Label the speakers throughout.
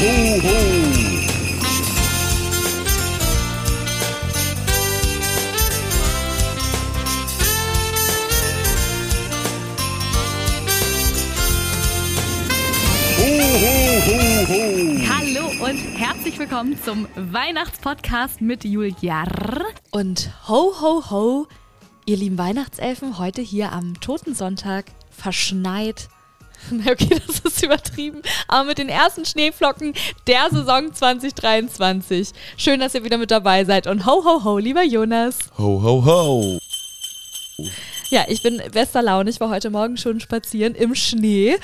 Speaker 1: ho, ho.
Speaker 2: Hallo und herzlich willkommen zum Weihnachtspodcast mit Julia.
Speaker 3: Und ho, ho, ho, ihr lieben Weihnachtselfen, heute hier am Totensonntag verschneit. Okay, das ist übertrieben, aber mit den ersten Schneeflocken der Saison 2023. Schön, dass ihr wieder mit dabei seid und ho, ho, ho, lieber Jonas.
Speaker 1: Ho, ho, ho.
Speaker 3: Ja, ich bin bester Laune. Ich war heute Morgen schon spazieren im Schnee.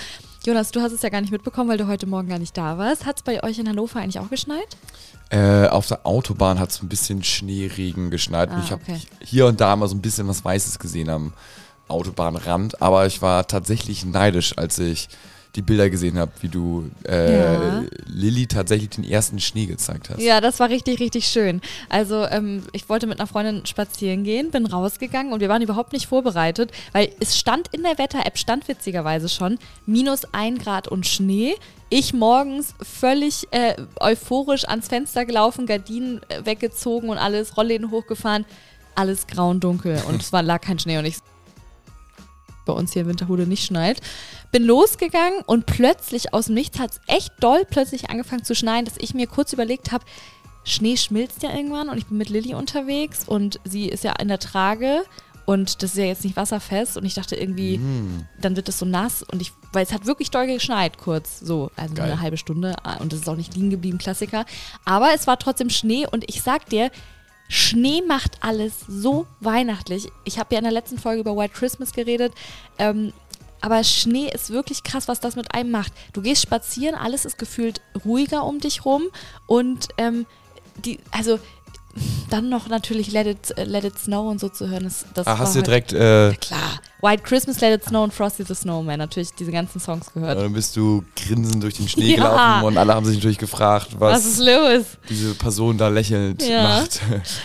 Speaker 3: Jonas, du hast es ja gar nicht mitbekommen, weil du heute Morgen gar nicht da warst. Hat es bei euch in Hannover eigentlich auch geschneit?
Speaker 1: Äh, auf der Autobahn hat es ein bisschen Schneeregen geschneit.
Speaker 3: Ah,
Speaker 1: ich habe
Speaker 3: okay.
Speaker 1: hier und da mal so ein bisschen was Weißes gesehen am Autobahnrand. Aber ich war tatsächlich neidisch, als ich die Bilder gesehen habe, wie du äh,
Speaker 3: Ja.
Speaker 1: Lilly tatsächlich den ersten Schnee gezeigt hast.
Speaker 3: Ja, das war richtig, richtig schön. Also ähm, ich wollte mit einer Freundin spazieren gehen, bin rausgegangen und wir waren überhaupt nicht vorbereitet, weil es stand in der Wetter-App, stand witzigerweise schon, minus ein Grad und Schnee. Ich morgens völlig äh, euphorisch ans Fenster gelaufen, Gardinen äh, weggezogen und alles, Rollläden hochgefahren, alles grau und dunkel und es war, lag kein Schnee und ich bei uns hier in Winterhude nicht schneit. Bin losgegangen und plötzlich aus dem Nichts hat es echt doll plötzlich angefangen zu schneien, dass ich mir kurz überlegt habe, Schnee schmilzt ja irgendwann und ich bin mit Lilly unterwegs und sie ist ja in der Trage und das ist ja jetzt nicht wasserfest und ich dachte irgendwie, dann wird das so nass und ich, weil es hat wirklich doll geschneit kurz, so, also
Speaker 1: Geil.
Speaker 3: eine halbe Stunde ah, und es ist auch nicht liegen geblieben, Klassiker. Aber es war trotzdem Schnee und ich sag dir, Schnee macht alles so weihnachtlich. Ich habe ja in der letzten Folge über White Christmas geredet. Ähm, aber Schnee ist wirklich krass, was das mit einem macht. Du gehst spazieren, alles ist gefühlt ruhiger um dich rum und ähm, die, also dann noch natürlich Let It, äh, Let It Snow und so zu hören, das, das
Speaker 1: Ah, hast du
Speaker 3: war
Speaker 1: direkt, äh,
Speaker 3: halt, klar. White Christmas, Let It Snow und Frosty the Snowman, natürlich diese ganzen Songs gehört.
Speaker 1: dann bist du grinsend durch den Schnee
Speaker 3: Ja.
Speaker 1: gelaufen und alle haben sich natürlich gefragt, was,
Speaker 3: Was ist los?
Speaker 1: diese Person da lächelnd
Speaker 3: Ja.
Speaker 1: macht.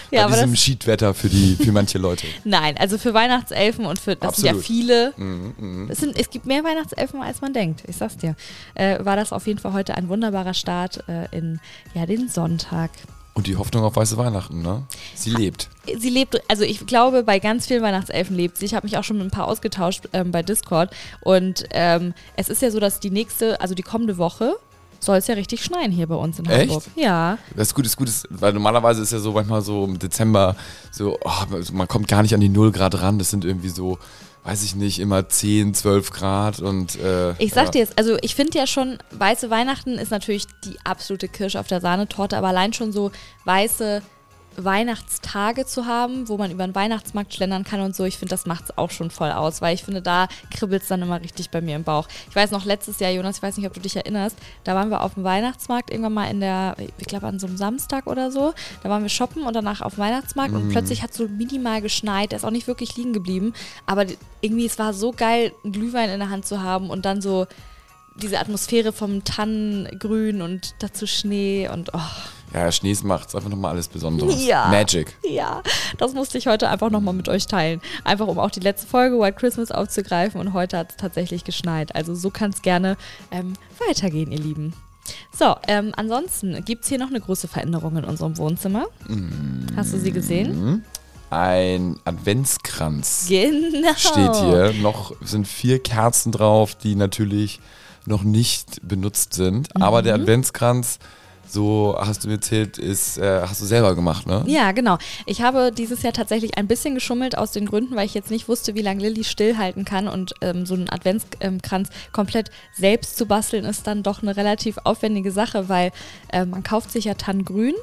Speaker 1: Bei
Speaker 3: Ja,
Speaker 1: diesem Schiedwetter für, die, für manche Leute.
Speaker 3: Nein, also für Weihnachtselfen und für, das sind ja
Speaker 1: Absolut.
Speaker 3: viele,
Speaker 1: Mhm, mhm.
Speaker 3: Es, sind, es gibt mehr Weihnachtselfen, als man denkt. Ich sag's dir. Äh, war das auf jeden Fall heute ein wunderbarer Start äh, in ja, den Sonntag.
Speaker 1: Und die Hoffnung auf weiße Weihnachten, ne? Sie lebt.
Speaker 3: Sie lebt, also ich glaube, bei ganz vielen Weihnachtselfen lebt sie. Ich habe mich auch schon mit ein paar ausgetauscht ähm, bei Discord. Und ähm, es ist ja so, dass die nächste, also die kommende Woche, soll es ja richtig schneien hier bei uns in
Speaker 1: Echt?
Speaker 3: Hamburg. Ja.
Speaker 1: Das ist gut, ist gut, ist, weil normalerweise ist ja so manchmal so im Dezember so, oh, man kommt gar nicht an die 0 Grad ran. Das sind irgendwie so, weiß ich nicht, immer 10, 12 Grad und äh,
Speaker 3: Ich sag
Speaker 1: ja.
Speaker 3: dir jetzt, also ich finde ja schon, weiße Weihnachten ist natürlich die absolute Kirsche auf der Sahnetorte, aber allein schon so weiße Weihnachtstage zu haben, wo man über den Weihnachtsmarkt schlendern kann und so, ich finde, das macht es auch schon voll aus, weil ich finde, da kribbelt es dann immer richtig bei mir im Bauch. Ich weiß noch, letztes Jahr, Jonas, ich weiß nicht, ob du dich erinnerst, da waren wir auf dem Weihnachtsmarkt irgendwann mal in der, ich glaube an so einem Samstag oder so, da waren wir shoppen und danach auf dem Weihnachtsmarkt und plötzlich hat so minimal geschneit, der ist auch nicht wirklich liegen geblieben, aber irgendwie, es war so geil, einen Glühwein in der Hand zu haben und dann so diese Atmosphäre vom Tannengrün und dazu Schnee und oh.
Speaker 1: Ja, Schnee macht es einfach nochmal alles Besonderes.
Speaker 3: Ja.
Speaker 1: Magic.
Speaker 3: Ja, das musste ich heute einfach nochmal mit euch teilen. Einfach um auch die letzte Folge White Christmas aufzugreifen und heute hat es tatsächlich geschneit. Also so kann es gerne ähm, weitergehen, ihr Lieben. So, ähm, ansonsten gibt es hier noch eine große Veränderung in unserem Wohnzimmer. Hast du sie gesehen?
Speaker 1: Ein Adventskranz
Speaker 3: Genau.
Speaker 1: steht hier. Noch sind vier Kerzen drauf, die natürlich noch nicht benutzt sind. Aber
Speaker 3: Mhm.
Speaker 1: der Adventskranz, so hast du mir erzählt, ist, äh, hast du selber gemacht, ne?
Speaker 3: Ja, genau. Ich habe dieses Jahr tatsächlich ein bisschen geschummelt aus den Gründen, weil ich jetzt nicht wusste, wie lange Lilly stillhalten kann und ähm, so einen Adventskranz komplett selbst zu basteln ist dann doch eine relativ aufwendige Sache, weil äh, man kauft sich ja Tannengrün.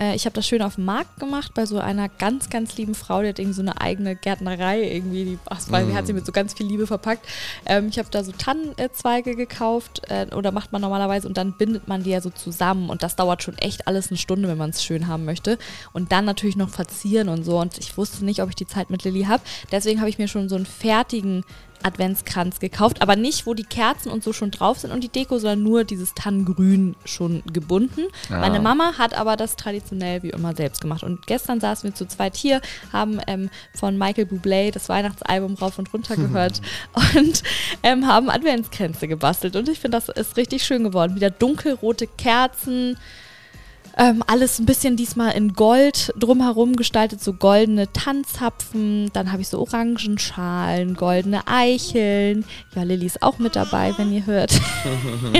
Speaker 3: Äh, ich habe das schön auf dem Markt gemacht bei so einer ganz, ganz lieben Frau, die hat irgendwie so eine eigene Gärtnerei irgendwie, die, ach, war, die hat sie mit so ganz viel Liebe verpackt. Ähm, ich habe da so Tannenzweige gekauft äh, oder macht man normalerweise und dann bindet man die ja so zusammen und das dauert schon echt alles eine Stunde, wenn man es schön haben möchte. Und dann natürlich noch verzieren und so und ich wusste nicht, ob ich die Zeit mit Lilly habe. Deswegen habe ich mir schon so einen fertigen Adventskranz gekauft, aber nicht, wo die Kerzen und so schon drauf sind und die Deko, sondern nur dieses Tannengrün schon gebunden.
Speaker 1: Ah.
Speaker 3: Meine Mama hat aber das traditionell wie immer selbst gemacht. Und gestern saßen wir zu zweit hier, haben ähm, von Michael Bublé das Weihnachtsalbum rauf und runter gehört und ähm, haben Adventskränze gebastelt. Und ich finde, das ist richtig schön geworden. Wieder dunkelrote Kerzen. Ähm, alles ein bisschen diesmal in Gold drumherum gestaltet, so goldene Tanzhapfen. Dann habe ich so Orangenschalen, goldene Eicheln. Ja, Lilly ist auch mit dabei, wenn ihr hört.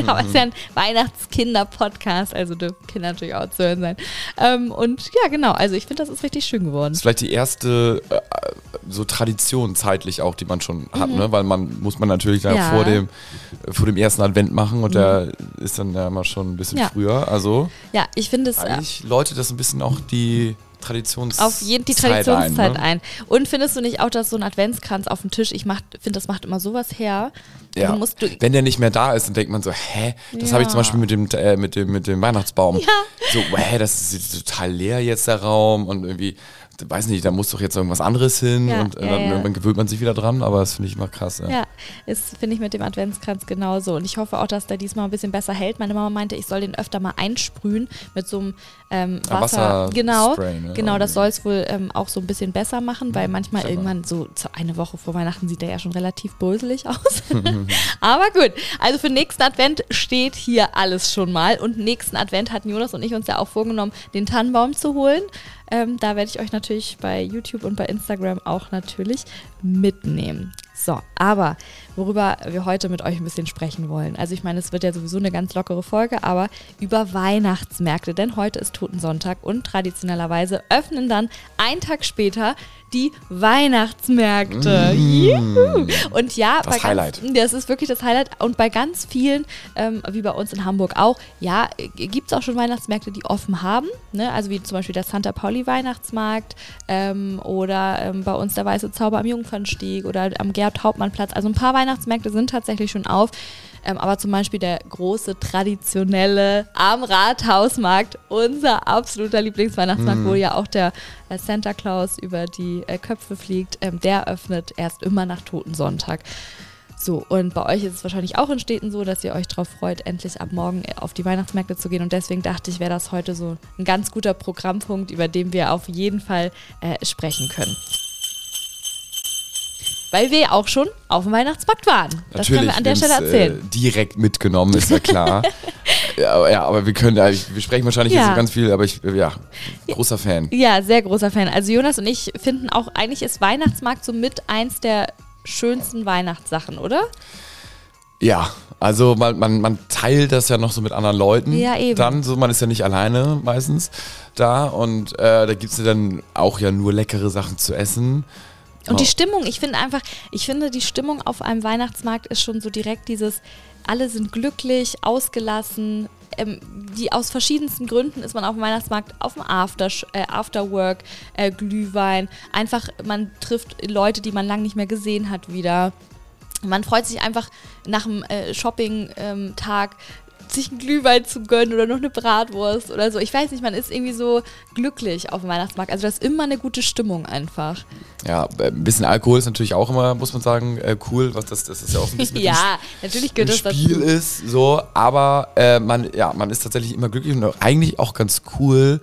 Speaker 3: Aber es ist ja ein Weihnachtskinder-Podcast, also dürfen Kinder natürlich auch zu hören sein. Ähm, und ja, genau, also ich finde, das ist richtig schön geworden.
Speaker 1: Das ist vielleicht die erste äh, so Tradition zeitlich auch, die man schon hat, ne? Weil man muss man natürlich dann
Speaker 3: Mhm. Ja. Mhm.
Speaker 1: vor dem vor dem ersten Advent machen und der ist dann ja immer schon ein bisschen
Speaker 3: Ja.
Speaker 1: früher. Also
Speaker 3: Ja, ich finde es äh,
Speaker 1: eigentlich läutet das ein bisschen auch die Traditionszeit
Speaker 3: auf jeden die
Speaker 1: Zeit
Speaker 3: Traditionszeit
Speaker 1: ne?
Speaker 3: ein. Und findest du nicht auch, dass so ein Adventskranz auf dem Tisch, ich finde, das macht immer sowas her.
Speaker 1: Ja.
Speaker 3: Du,
Speaker 1: Wenn der nicht mehr da ist, dann denkt man so, hä? Das
Speaker 3: Ja.
Speaker 1: habe ich zum Beispiel mit dem, äh, mit dem, mit dem Weihnachtsbaum.
Speaker 3: Ja.
Speaker 1: So, hä, das ist total leer jetzt der Raum und irgendwie, weiß nicht, da muss doch jetzt irgendwas anderes hin
Speaker 3: Ja,
Speaker 1: und äh,
Speaker 3: ja,
Speaker 1: dann
Speaker 3: ja.
Speaker 1: irgendwann gewöhnt man sich wieder dran, aber das finde ich immer krass. Ja.
Speaker 3: Ja, ist, finde ich mit dem Adventskranz genauso. Und ich hoffe auch, dass der diesmal ein bisschen besser hält. Meine Mama meinte, ich soll den öfter mal einsprühen mit so einem ähm,
Speaker 1: Ah,
Speaker 3: Wasser.
Speaker 1: Wasserspray,
Speaker 3: genau,
Speaker 1: ne?
Speaker 3: genau, das soll es wohl ähm, auch so ein bisschen besser machen, weil manchmal
Speaker 1: clever.
Speaker 3: irgendwann so eine Woche vor Weihnachten sieht der ja schon relativ bröselig aus. Aber gut, also für nächsten Advent steht hier alles schon mal. Und nächsten Advent hatten Jonas und ich uns ja auch vorgenommen, den Tannenbaum zu holen. Ähm, da werde ich euch natürlich bei YouTube und bei Instagram auch natürlich mitnehmen. So, aber worüber wir heute mit euch ein bisschen sprechen wollen. Also ich meine, es wird ja sowieso eine ganz lockere Folge, aber über Weihnachtsmärkte, denn heute ist Totensonntag und traditionellerweise öffnen dann einen Tag später die Weihnachtsmärkte. Juhu. Und ja.
Speaker 1: Das
Speaker 3: bei
Speaker 1: Highlight.
Speaker 3: Ganz, das ist wirklich das Highlight. Und bei ganz vielen, ähm, wie bei uns in Hamburg auch, ja, gibt es auch schon Weihnachtsmärkte, die offen haben. Ne? Also wie zum Beispiel der Santa Pauli Weihnachtsmarkt ähm, oder ähm, bei uns der Weiße Zauber am Jungfernstieg oder am Gerd-Hauptmann-Platz. Also ein paar Weihnachtsmärkte sind tatsächlich schon auf. Ähm, aber zum Beispiel der große traditionelle am Rathausmarkt, unser absoluter Lieblingsweihnachtsmarkt, wo ja auch der äh, Santa Claus über die äh, Köpfe fliegt, ähm, der öffnet erst immer nach Totensonntag. So, und bei euch ist es wahrscheinlich auch in Städten so, dass ihr euch darauf freut, endlich ab morgen äh, auf die Weihnachtsmärkte zu gehen. Und deswegen dachte ich, wäre das heute so ein ganz guter Programmpunkt, über den wir auf jeden Fall äh, sprechen können. Weil wir auch schon auf dem Weihnachtsmarkt waren. Das können wir an der Stelle
Speaker 1: haben's,
Speaker 3: erzählen.
Speaker 1: Äh, direkt mitgenommen, ist ja klar. ja, aber, ja, aber wir können, äh, wir sprechen wahrscheinlich
Speaker 3: Ja.
Speaker 1: jetzt so ganz viel, aber ich, äh, ja, großer Fan.
Speaker 3: Ja, sehr großer Fan. Also Jonas und ich finden auch, eigentlich ist Weihnachtsmarkt so mit eins der schönsten Weihnachtssachen, oder?
Speaker 1: Ja, also man, man, man teilt das ja noch so mit anderen Leuten.
Speaker 3: Ja, eben.
Speaker 1: Dann, so man ist ja nicht alleine meistens da und äh, da gibt es ja dann auch ja nur leckere Sachen zu essen.
Speaker 3: Und die. Stimmung, ich finde einfach, ich finde die Stimmung auf einem Weihnachtsmarkt ist schon so direkt dieses, alle sind glücklich, ausgelassen. Ähm, die aus verschiedensten Gründen ist man auf dem Weihnachtsmarkt auf dem After, äh, Afterwork, äh, Glühwein. Einfach, man trifft Leute, die man lange nicht mehr gesehen hat, wieder. Man freut sich einfach nach dem äh, Shopping-Tag sich einen Glühwein zu gönnen oder noch eine Bratwurst oder so. Ich weiß nicht, man ist irgendwie so glücklich auf dem Weihnachtsmarkt. Also das ist immer eine gute Stimmung einfach.
Speaker 1: Ja, äh, ein bisschen Alkohol ist natürlich auch immer, muss man sagen, äh, cool. Was das, das ist ja auch ein bisschen
Speaker 3: ja, natürlich gehört das
Speaker 1: Spiel
Speaker 3: dazu.
Speaker 1: ist. So, aber äh, man, ja, man ist tatsächlich immer glücklich und eigentlich auch ganz cool.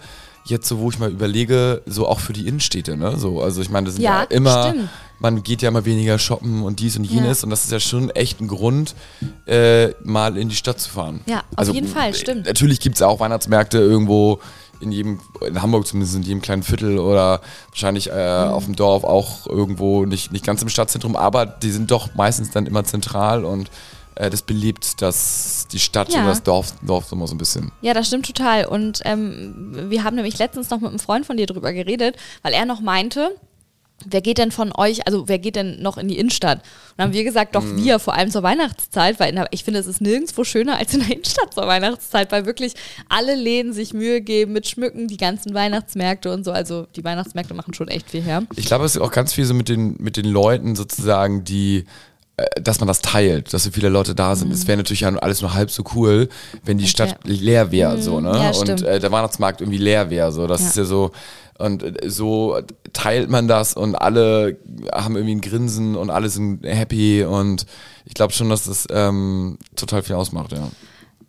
Speaker 1: Jetzt so, wo ich mal überlege, so auch für die Innenstädte, ne? So, also ich meine, das sind ja,
Speaker 3: Ja,
Speaker 1: immer,
Speaker 3: stimmt.
Speaker 1: man geht ja immer weniger shoppen und dies und jenes und das ist ja schon echt ein Grund, äh, mal in die Stadt zu fahren.
Speaker 3: Ja, auf jeden Fall, stimmt.
Speaker 1: Natürlich gibt es auch Weihnachtsmärkte irgendwo in jedem, in Hamburg zumindest in jedem kleinen Viertel oder wahrscheinlich äh,
Speaker 3: Mhm.
Speaker 1: auf dem Dorf auch irgendwo, nicht, nicht ganz im Stadtzentrum, aber die sind doch meistens dann immer zentral und äh, das belebt das, die Stadt
Speaker 3: Ja.
Speaker 1: und das Dorf, Dorf immer so ein bisschen.
Speaker 3: Ja, das stimmt total. Und ähm, wir haben nämlich letztens noch mit einem Freund von dir drüber geredet, weil er noch meinte, wer geht denn von euch, also wer geht denn noch in die Innenstadt? Und dann haben wir gesagt, doch
Speaker 1: Mhm.
Speaker 3: wir, vor allem zur Weihnachtszeit, weil in der, ich finde, es ist nirgendwo schöner als in der Innenstadt zur Weihnachtszeit, weil wirklich alle Läden sich Mühe geben mit Schmücken, die ganzen Weihnachtsmärkte und so. Also die Weihnachtsmärkte machen schon echt viel her.
Speaker 1: Ich glaube, es ist auch ganz viel so mit den, mit den Leuten sozusagen, die dass man das teilt, dass so viele Leute da sind. Es wäre natürlich ja alles nur halb so cool, wenn die Stadt leer wäre, so, ne?
Speaker 3: Ja,
Speaker 1: und äh, der Weihnachtsmarkt irgendwie leer wäre, so. Das
Speaker 3: Ja.
Speaker 1: ist ja so, und äh, so teilt man das und alle haben irgendwie ein Grinsen und alle sind happy und ich glaube schon, dass das ähm, total viel ausmacht, ja.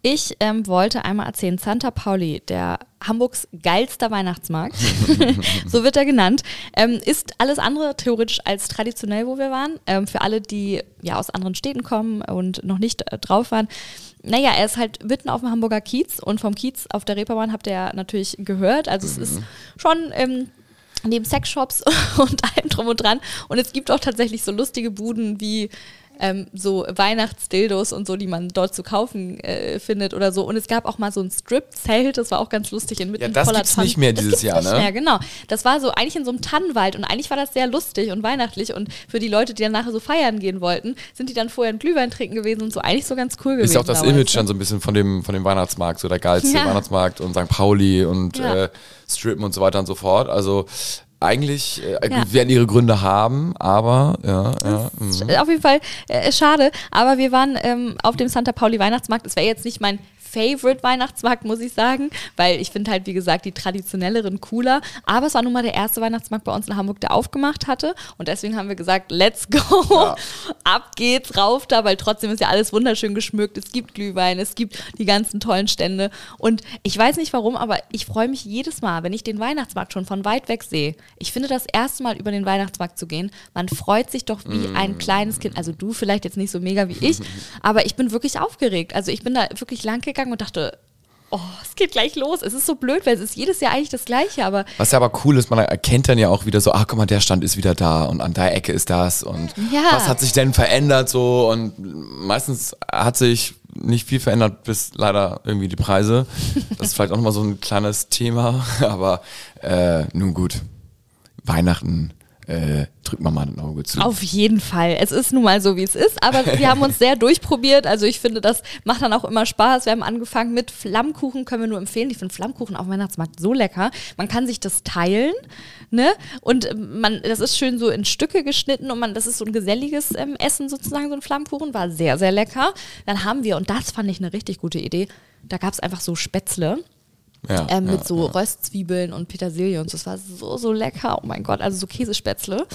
Speaker 3: Ich ähm, wollte einmal erzählen, Santa Pauli, der Hamburgs geilster Weihnachtsmarkt, so wird er genannt, ähm, ist alles andere theoretisch als traditionell, wo wir waren. Ähm, für alle, die ja aus anderen Städten kommen und noch nicht äh, drauf waren. Naja, er ist halt mitten auf dem Hamburger Kiez und vom Kiez auf der Reeperbahn habt ihr ja natürlich gehört. Also es ist schon ähm, neben Sexshops und allem drum und dran. Und es gibt auch tatsächlich so lustige Buden wie ähm, so Weihnachtsdildos und so, die man dort zu kaufen äh, findet oder so. Und es gab auch mal so ein Strip-Zelt, das war auch ganz lustig inmitten
Speaker 1: Ja, das
Speaker 3: voller
Speaker 1: gibt's
Speaker 3: Tannen.
Speaker 1: nicht mehr
Speaker 3: Das
Speaker 1: dieses Jahr, ne?
Speaker 3: Mehr, genau. Das war so eigentlich in so einem Tannenwald und eigentlich war das sehr lustig und weihnachtlich und für die Leute, die dann nachher so feiern gehen wollten, sind die dann vorher einen Glühwein trinken gewesen und so eigentlich so ganz cool gewesen.
Speaker 1: Ist ja auch das
Speaker 3: damals,
Speaker 1: Image
Speaker 3: ne?
Speaker 1: dann so ein bisschen von dem, von dem Weihnachtsmarkt, so der geilste
Speaker 3: Ja.
Speaker 1: Weihnachtsmarkt und St. Pauli und
Speaker 3: Ja.
Speaker 1: äh, Strippen und so weiter und so fort. Also eigentlich äh,
Speaker 3: Ja.
Speaker 1: werden ihre Gründe haben, aber ja, ja. mhm.
Speaker 3: Auf jeden Fall äh, schade, aber wir waren ähm, auf dem Santa Pauli Weihnachtsmarkt. Es wäre jetzt nicht mein Favorite Weihnachtsmarkt, muss ich sagen, weil ich finde halt, wie gesagt, die traditionelleren cooler. Aber es war nun mal der erste Weihnachtsmarkt bei uns in Hamburg, der aufgemacht hatte. Und deswegen haben wir gesagt, let's go, ab geht's, rauf da, weil trotzdem ist ja alles wunderschön geschmückt. Es gibt Glühwein, es gibt die ganzen tollen Stände. Und ich weiß nicht warum, aber ich freue mich jedes Mal, wenn ich den Weihnachtsmarkt schon von weit weg sehe. Ich finde das erste Mal über den Weihnachtsmarkt zu gehen, man freut sich doch wie ein kleines Kind. Also du vielleicht jetzt nicht so mega wie ich, aber ich bin wirklich aufgeregt. Also ich bin da wirklich lang gegangen und dachte, oh, es geht gleich los. Es ist so blöd, weil es ist jedes Jahr eigentlich das Gleiche, aber
Speaker 1: Was ja aber cool ist, man erkennt dann ja auch wieder so, ach guck mal, der Stand ist wieder da und an der Ecke ist das und
Speaker 3: Ja.
Speaker 1: was hat sich denn verändert so und meistens hat sich nicht viel verändert, bis leider irgendwie die Preise. Das ist vielleicht auch nochmal so ein kleines Thema, aber äh, nun gut, Weihnachten äh, drückt man mal ein Auge zu.
Speaker 3: Auf jeden Fall. Es ist nun mal so, wie es ist, aber wir haben uns sehr durchprobiert. Also ich finde, das macht dann auch immer Spaß. Wir haben angefangen mit Flammkuchen, können wir nur empfehlen. Ich finde Flammkuchen auf dem Weihnachtsmarkt so lecker. Man kann sich das teilen, ne? Und ähm, man, das ist schön so in Stücke geschnitten und man, das ist so ein geselliges ähm, Essen sozusagen, so ein Flammkuchen. War sehr, sehr lecker. Dann haben wir, und das fand ich eine richtig gute Idee, da gab es einfach so Spätzle.
Speaker 1: Ja,
Speaker 3: Ähm,
Speaker 1: ja,
Speaker 3: mit so
Speaker 1: ja.
Speaker 3: Röstzwiebeln und Petersilie und so. Das war so, so lecker. Oh mein Gott, also so Käsespätzle.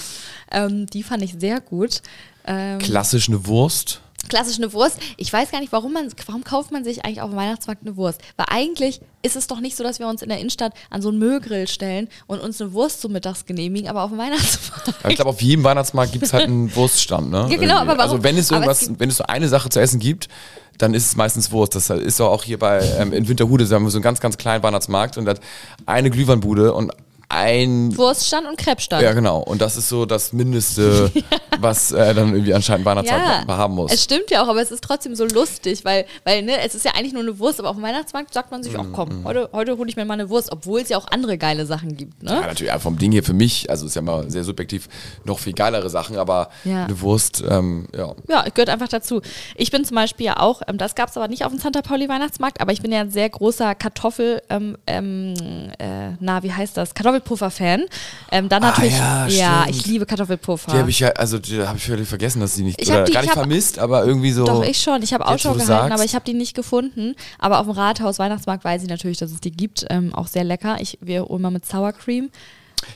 Speaker 3: Ähm, die fand ich sehr gut. Ähm,
Speaker 1: Klassisch eine Wurst.
Speaker 3: klassisch eine Wurst. Ich weiß gar nicht, warum man, warum kauft man sich eigentlich auf dem Weihnachtsmarkt eine Wurst? Weil eigentlich ist es doch nicht so, dass wir uns in der Innenstadt an so einen Müllgrill stellen und uns eine Wurst zum Mittags genehmigen, aber auf dem Weihnachtsmarkt.
Speaker 1: Ich glaube, auf jedem Weihnachtsmarkt gibt es halt einen Wurststand, ne?
Speaker 3: Ja, genau,
Speaker 1: Irgendwie.
Speaker 3: aber warum-
Speaker 1: Also wenn es irgendwas,
Speaker 3: es
Speaker 1: wenn es so eine Sache zu essen gibt, dann ist es meistens Wurst. Das ist auch hier bei ähm, in Winterhude, da haben wir so einen ganz, ganz kleinen Weihnachtsmarkt und da hat eine Glühweinbude und ein
Speaker 3: Wurststand und Krebsstand.
Speaker 1: ja, genau. Und das ist so das Mindeste, was äh, dann irgendwie anscheinend Weihnachtsmarkt haben muss.
Speaker 3: Es stimmt ja auch, aber es ist trotzdem so lustig, weil, weil ne, es ist ja eigentlich nur eine Wurst, aber auf dem Weihnachtsmarkt sagt man sich, ach
Speaker 1: Mhm,
Speaker 3: komm, heute, heute hole ich mir mal eine Wurst, obwohl es ja auch andere geile Sachen gibt. Ne?
Speaker 1: Ja, natürlich, ja, vom Ding hier für mich, also ist ja mal sehr subjektiv, noch viel geilere Sachen, aber
Speaker 3: Ja.
Speaker 1: eine Wurst, ähm, ja.
Speaker 3: Ja, gehört einfach dazu. Ich bin zum Beispiel ja auch, ähm, das gab es aber nicht auf dem Santa Pauli Weihnachtsmarkt, aber ich bin ja ein sehr großer Kartoffel, ähm, ähm, äh, na, wie heißt das? Kartoffelpuffer-Fan. Ähm, dann
Speaker 1: Ah,
Speaker 3: natürlich,
Speaker 1: ja,
Speaker 3: ja,
Speaker 1: stimmt.
Speaker 3: ich liebe Kartoffelpuffer.
Speaker 1: Die habe ich ja, also die habe ich völlig vergessen, dass die nicht,
Speaker 3: Ich
Speaker 1: oder
Speaker 3: die-
Speaker 1: gar
Speaker 3: ich
Speaker 1: nicht
Speaker 3: hab-
Speaker 1: vermisst, aber irgendwie so.
Speaker 3: Doch, ich schon. Ich habe Ausschau gehalten,
Speaker 1: sagst.
Speaker 3: aber ich habe die nicht gefunden. Aber auf dem Rathaus Weihnachtsmarkt weiß ich natürlich, dass es die gibt. Ähm, auch sehr lecker. Ich, wir holen mal mit Sour Cream.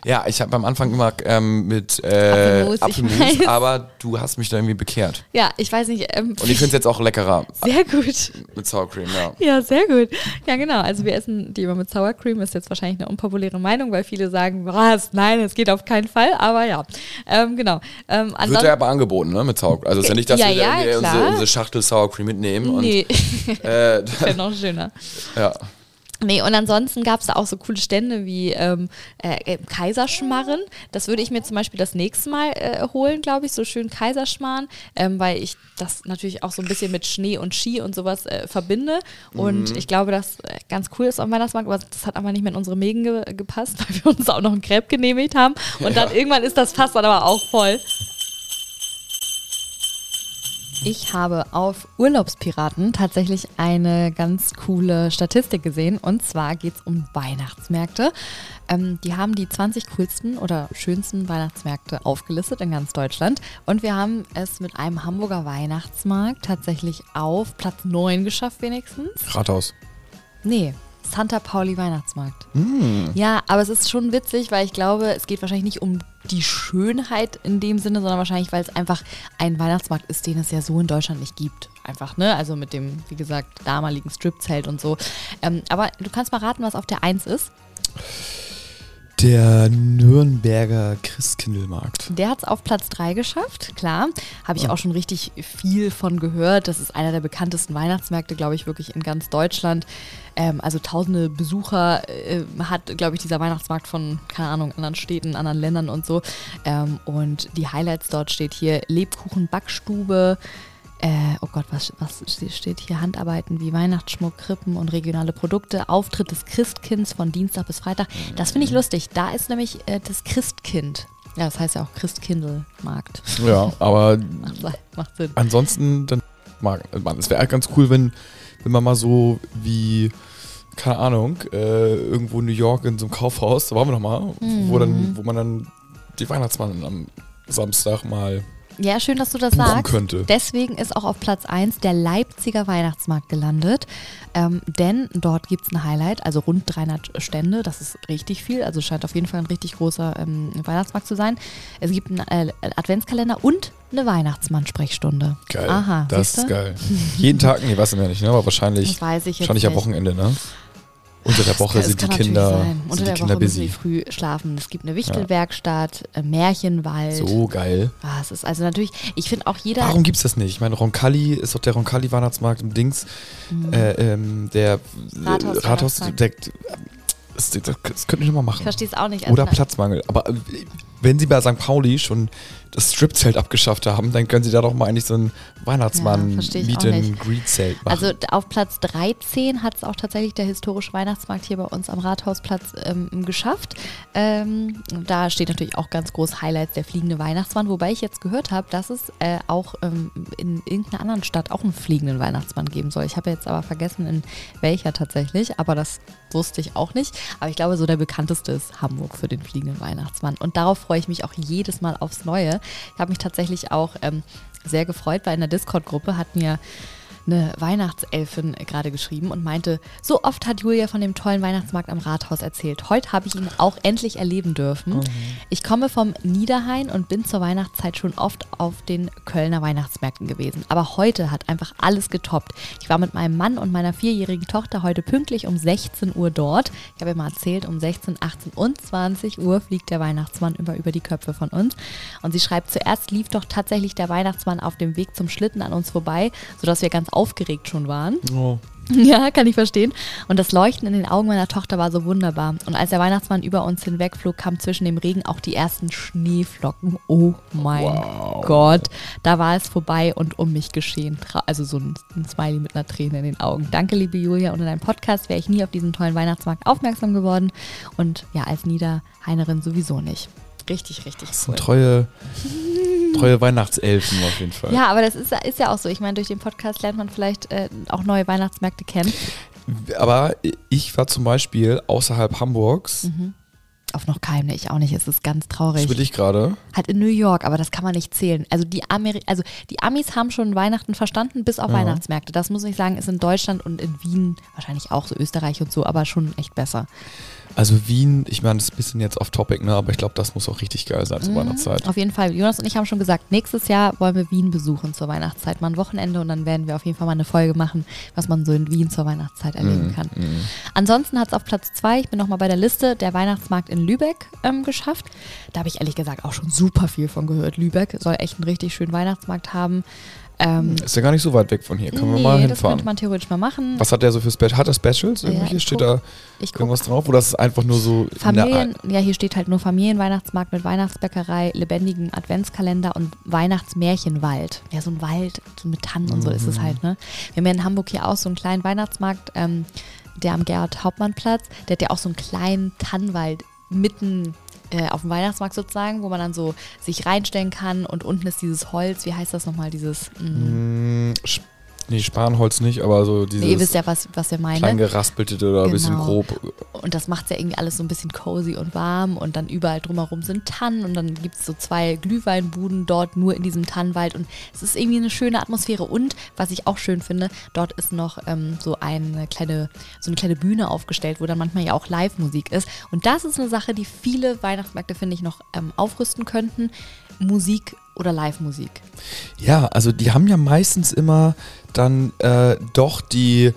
Speaker 1: Ja, ich habe am Anfang immer ähm, mit äh,
Speaker 3: Apfelmus,
Speaker 1: Apfelmus, aber du hast mich da irgendwie bekehrt.
Speaker 3: Ja, ich weiß nicht. Ähm,
Speaker 1: Und ich finde es jetzt auch leckerer
Speaker 3: sehr gut.
Speaker 1: mit Sour Cream, ja.
Speaker 3: Ja, sehr gut. Ja, genau. Also wir essen die immer mit Sour Cream. Ist jetzt wahrscheinlich eine unpopuläre Meinung, weil viele sagen, was? Nein, es geht auf keinen Fall. Aber ja, ähm, genau. Ähm,
Speaker 1: Wird ja aber angeboten, ne, mit Sour Cream. Also ist ja nicht, dass
Speaker 3: Ja,
Speaker 1: wir
Speaker 3: ja,
Speaker 1: unsere, unsere Schachtel Sour Cream mitnehmen und
Speaker 3: nee,
Speaker 1: äh,
Speaker 3: wäre noch schöner.
Speaker 1: ja.
Speaker 3: Nee, und ansonsten gab es da auch so coole Stände wie ähm, äh, äh, Kaiserschmarren. Das würde ich mir zum Beispiel das nächste Mal äh, holen, glaube ich, so schön Kaiserschmarren, ähm, weil ich das natürlich auch so ein bisschen mit Schnee und Ski und sowas äh, verbinde. Und ich glaube, das äh, ganz cool ist am Weihnachtsmarkt, aber das hat aber nicht mehr in unsere Mägen ge gepasst, weil wir uns auch noch ein Crepe genehmigt haben. Und dann irgendwann ist das Fass dann aber auch voll. Ich habe auf Urlaubspiraten tatsächlich eine ganz coole Statistik gesehen. Und zwar geht es um Weihnachtsmärkte. Ähm, die haben die 20 coolsten oder schönsten Weihnachtsmärkte aufgelistet in ganz Deutschland. Und wir haben es mit einem Hamburger Weihnachtsmarkt tatsächlich auf Platz 9 geschafft, wenigstens.
Speaker 1: Rathaus.
Speaker 3: Nee, Santa Pauli Weihnachtsmarkt. Ja, aber es ist schon witzig, weil ich glaube, es geht wahrscheinlich nicht um die Schönheit in dem Sinne, sondern wahrscheinlich, weil es einfach ein Weihnachtsmarkt ist, den es ja so in Deutschland nicht gibt. Einfach, ne? Also mit dem, wie gesagt, damaligen Stripzelt und so. Ähm, aber du kannst mal raten, was auf der 1 ist.
Speaker 1: Der Nürnberger Christkindlmarkt.
Speaker 3: Der hat es auf Platz 3 geschafft, klar. Habe ich auch schon richtig viel von gehört. Das ist einer der bekanntesten Weihnachtsmärkte, glaube ich, wirklich in ganz Deutschland. Ähm, also tausende Besucher äh, hat, glaube ich, dieser Weihnachtsmarkt von, keine Ahnung, anderen Städten, anderen Ländern und so. Ähm, und die Highlights dort steht hier Lebkuchen, Backstube. Äh, oh Gott, was, was steht hier? Handarbeiten wie Weihnachtsschmuck, Krippen und regionale Produkte. Auftritt des Christkinds von Dienstag bis Freitag. Das finde ich lustig. Da ist nämlich äh, das Christkind. Ja, das heißt ja auch Christkindlmarkt.
Speaker 1: Ja, aber
Speaker 3: Macht, macht Sinn.
Speaker 1: ansonsten, dann mag man. Es wäre halt ganz cool, wenn, wenn man mal so wie, keine Ahnung, äh, irgendwo in New York in so einem Kaufhaus, da waren wir noch mal, wo, dann, wo man dann die Weihnachtsmann am Samstag mal
Speaker 3: Ja, schön, dass du das sagst.
Speaker 1: könnte.
Speaker 3: Deswegen ist auch auf Platz 1 der Leipziger Weihnachtsmarkt gelandet. Ähm, denn dort gibt es ein Highlight, also rund 300 Stände. Das ist richtig viel. Also scheint auf jeden Fall ein richtig großer ähm, Weihnachtsmarkt zu sein. Es gibt einen äh, Adventskalender und eine Weihnachtsmann-Sprechstunde.
Speaker 1: Geil.
Speaker 3: Aha,
Speaker 1: das
Speaker 3: siehste?
Speaker 1: ist geil. Jeden Tag, nee, weiß ich ja nicht, ne? aber wahrscheinlich,
Speaker 3: Das weiß ich jetzt
Speaker 1: wahrscheinlich am
Speaker 3: nicht.
Speaker 1: Wochenende, ne? Unter der Woche
Speaker 3: Das
Speaker 1: sind die
Speaker 3: kann
Speaker 1: Kinder,
Speaker 3: Unter der
Speaker 1: Kinder
Speaker 3: Woche müssen
Speaker 1: busy.
Speaker 3: früh schlafen. Es gibt eine Wichtelwerkstatt, äh, Märchenwald.
Speaker 1: So geil.
Speaker 3: Ah, es ist also natürlich, ich finde auch jeder.
Speaker 1: Warum gibt's das nicht? Ich meine, Roncalli ist doch der Roncalli-Weihnachtsmarkt im Dings. Äh, ähm, der
Speaker 3: Mhm. Rathaus-
Speaker 1: äh, Rathaus,
Speaker 3: Weihnachtsmarkt.
Speaker 1: der, das, das, das könnten wir mal
Speaker 3: ich
Speaker 1: machen.
Speaker 3: verstehe es auch nicht.
Speaker 1: Oder
Speaker 3: Also,
Speaker 1: Platzmangel. Aber äh, wenn sie bei St. Pauli schon das Stripzelt abgeschafft haben, dann können sie da doch mal eigentlich so ein Weihnachtsmann
Speaker 3: Ja, verstehe ich
Speaker 1: Meet
Speaker 3: auch
Speaker 1: and
Speaker 3: nicht.
Speaker 1: Greet Zelt machen.
Speaker 3: Also auf Platz 13 hat es auch tatsächlich der historische Weihnachtsmarkt hier bei uns am Rathausplatz ähm, geschafft. Ähm, da steht natürlich auch ganz groß Highlights der fliegende Weihnachtsmann, wobei ich jetzt gehört habe, dass es äh, auch ähm, in irgendeiner anderen Stadt auch einen fliegenden Weihnachtsmann geben soll. Ich habe jetzt aber vergessen, in welcher tatsächlich, aber das wusste ich auch nicht. Aber ich glaube, so der bekannteste ist Hamburg für den fliegenden Weihnachtsmann. Und darauf freue ich mich auch jedes Mal aufs Neue. Ich habe mich tatsächlich auch ähm, sehr gefreut, weil in der Discord-Gruppe hat mir eine Weihnachtselfin gerade geschrieben und meinte, so oft hat Julia von dem tollen Weihnachtsmarkt am Rathaus erzählt. Heute habe ich ihn auch endlich erleben dürfen. Ich komme vom Niederrhein und bin zur Weihnachtszeit schon oft auf den Kölner Weihnachtsmärkten gewesen. Aber heute hat einfach alles getoppt. Ich war mit meinem Mann und meiner vierjährigen Tochter heute pünktlich um 16 Uhr dort. Ich habe ja mal erzählt, um 16, 18 und 20 Uhr fliegt der Weihnachtsmann über, über die Köpfe von uns. Und sie schreibt, zuerst lief doch tatsächlich der Weihnachtsmann auf dem Weg zum Schlitten an uns vorbei, sodass wir ganz aufgeregt schon waren.
Speaker 1: oh.
Speaker 3: Ja, kann ich verstehen. Und das Leuchten in den Augen meiner Tochter war so wunderbar. Und als der Weihnachtsmann über uns hinwegflog, kam zwischen dem Regen auch die ersten Schneeflocken. Oh mein
Speaker 1: Wow.
Speaker 3: Gott. Da war es vorbei und um mich geschehen. Also so ein, ein Smiley mit einer Träne in den Augen. Danke, liebe Julia. Ohne deinen Podcast wäre ich nie auf diesen tollen Weihnachtsmarkt aufmerksam geworden. Und ja, als Niederheinerin sowieso nicht. Richtig, richtig
Speaker 1: Das
Speaker 3: cool.
Speaker 1: sind treue, treue Weihnachtselfen auf jeden Fall.
Speaker 3: Ja, aber das ist, ist ja auch so. Ich meine, durch den Podcast lernt man vielleicht äh, auch neue Weihnachtsmärkte kennen.
Speaker 1: Aber ich war zum Beispiel außerhalb Hamburgs,
Speaker 3: Mhm. Auf noch keinem, ne, ich auch nicht. Es ist ganz traurig.
Speaker 1: das will ich gerade.
Speaker 3: Halt in New York, aber das kann man nicht zählen. Also die, Ameri also die Amis haben schon Weihnachten verstanden, bis auf
Speaker 1: Ja.
Speaker 3: Weihnachtsmärkte. Das muss ich sagen, ist in Deutschland und in Wien wahrscheinlich auch so Österreich und so, aber schon echt besser.
Speaker 1: Also Wien, ich meine, das ist ein bisschen jetzt off topic, ne? aber ich glaube, das muss auch richtig geil sein zur Weihnachtszeit.
Speaker 3: Auf jeden Fall. Jonas und ich haben schon gesagt, nächstes Jahr wollen wir Wien besuchen zur Weihnachtszeit. Mal ein Wochenende und dann werden wir auf jeden Fall mal eine Folge machen, was man so in Wien zur Weihnachtszeit erleben kann. Ansonsten hat es auf Platz zwei, ich bin nochmal bei der Liste, der Weihnachtsmarkt in Lübeck ähm, geschafft. Da habe ich ehrlich gesagt auch schon super viel von gehört. Lübeck soll echt einen richtig schönen Weihnachtsmarkt haben. Ähm,
Speaker 1: Ist ja gar nicht so weit weg von hier. Können wir
Speaker 3: nee,
Speaker 1: mal
Speaker 3: das
Speaker 1: hinfahren.
Speaker 3: könnte man theoretisch mal machen.
Speaker 1: Was hat der so für Special? Hat er Specials?
Speaker 3: Ja,
Speaker 1: Irgendwelche
Speaker 3: ich
Speaker 1: steht
Speaker 3: guck.
Speaker 1: da irgendwas drauf? Oder ist es einfach nur so
Speaker 3: Familien, ja, hier steht halt nur Familienweihnachtsmarkt mit Weihnachtsbäckerei, lebendigem Adventskalender und Weihnachtsmärchenwald. Ja, so ein Wald so mit Tannen und so ist
Speaker 1: Mhm.
Speaker 3: es halt, ne? Wir haben ja in Hamburg hier auch so einen kleinen Weihnachtsmarkt, ähm, der am Gerhard-Hauptmann-Platz, der hat ja auch so einen kleinen Tannenwald mitten äh, auf dem Weihnachtsmarkt sozusagen, wo man dann so sich reinstellen kann und unten ist dieses Holz, wie heißt das nochmal, dieses,
Speaker 1: Mm, Sch- Nee, Spanholz nicht, aber so dieses
Speaker 3: ihr wisst ja, was, was wir meinen.
Speaker 1: klein geraspelte oder ein bisschen
Speaker 3: Genau.
Speaker 1: grob.
Speaker 3: Und das macht es ja irgendwie alles so ein bisschen cozy und warm und dann überall drumherum sind Tannen und dann gibt es so zwei Glühweinbuden dort nur in diesem Tannenwald und es ist irgendwie eine schöne Atmosphäre und was ich auch schön finde, dort ist noch ähm, so eine kleine, so eine kleine Bühne aufgestellt, wo dann manchmal ja auch Live-Musik ist und das ist eine Sache, die viele Weihnachtsmärkte, finde ich, noch ähm, aufrüsten könnten, Musik oder Live-Musik.
Speaker 1: Ja, also die haben ja meistens immer dann äh, doch die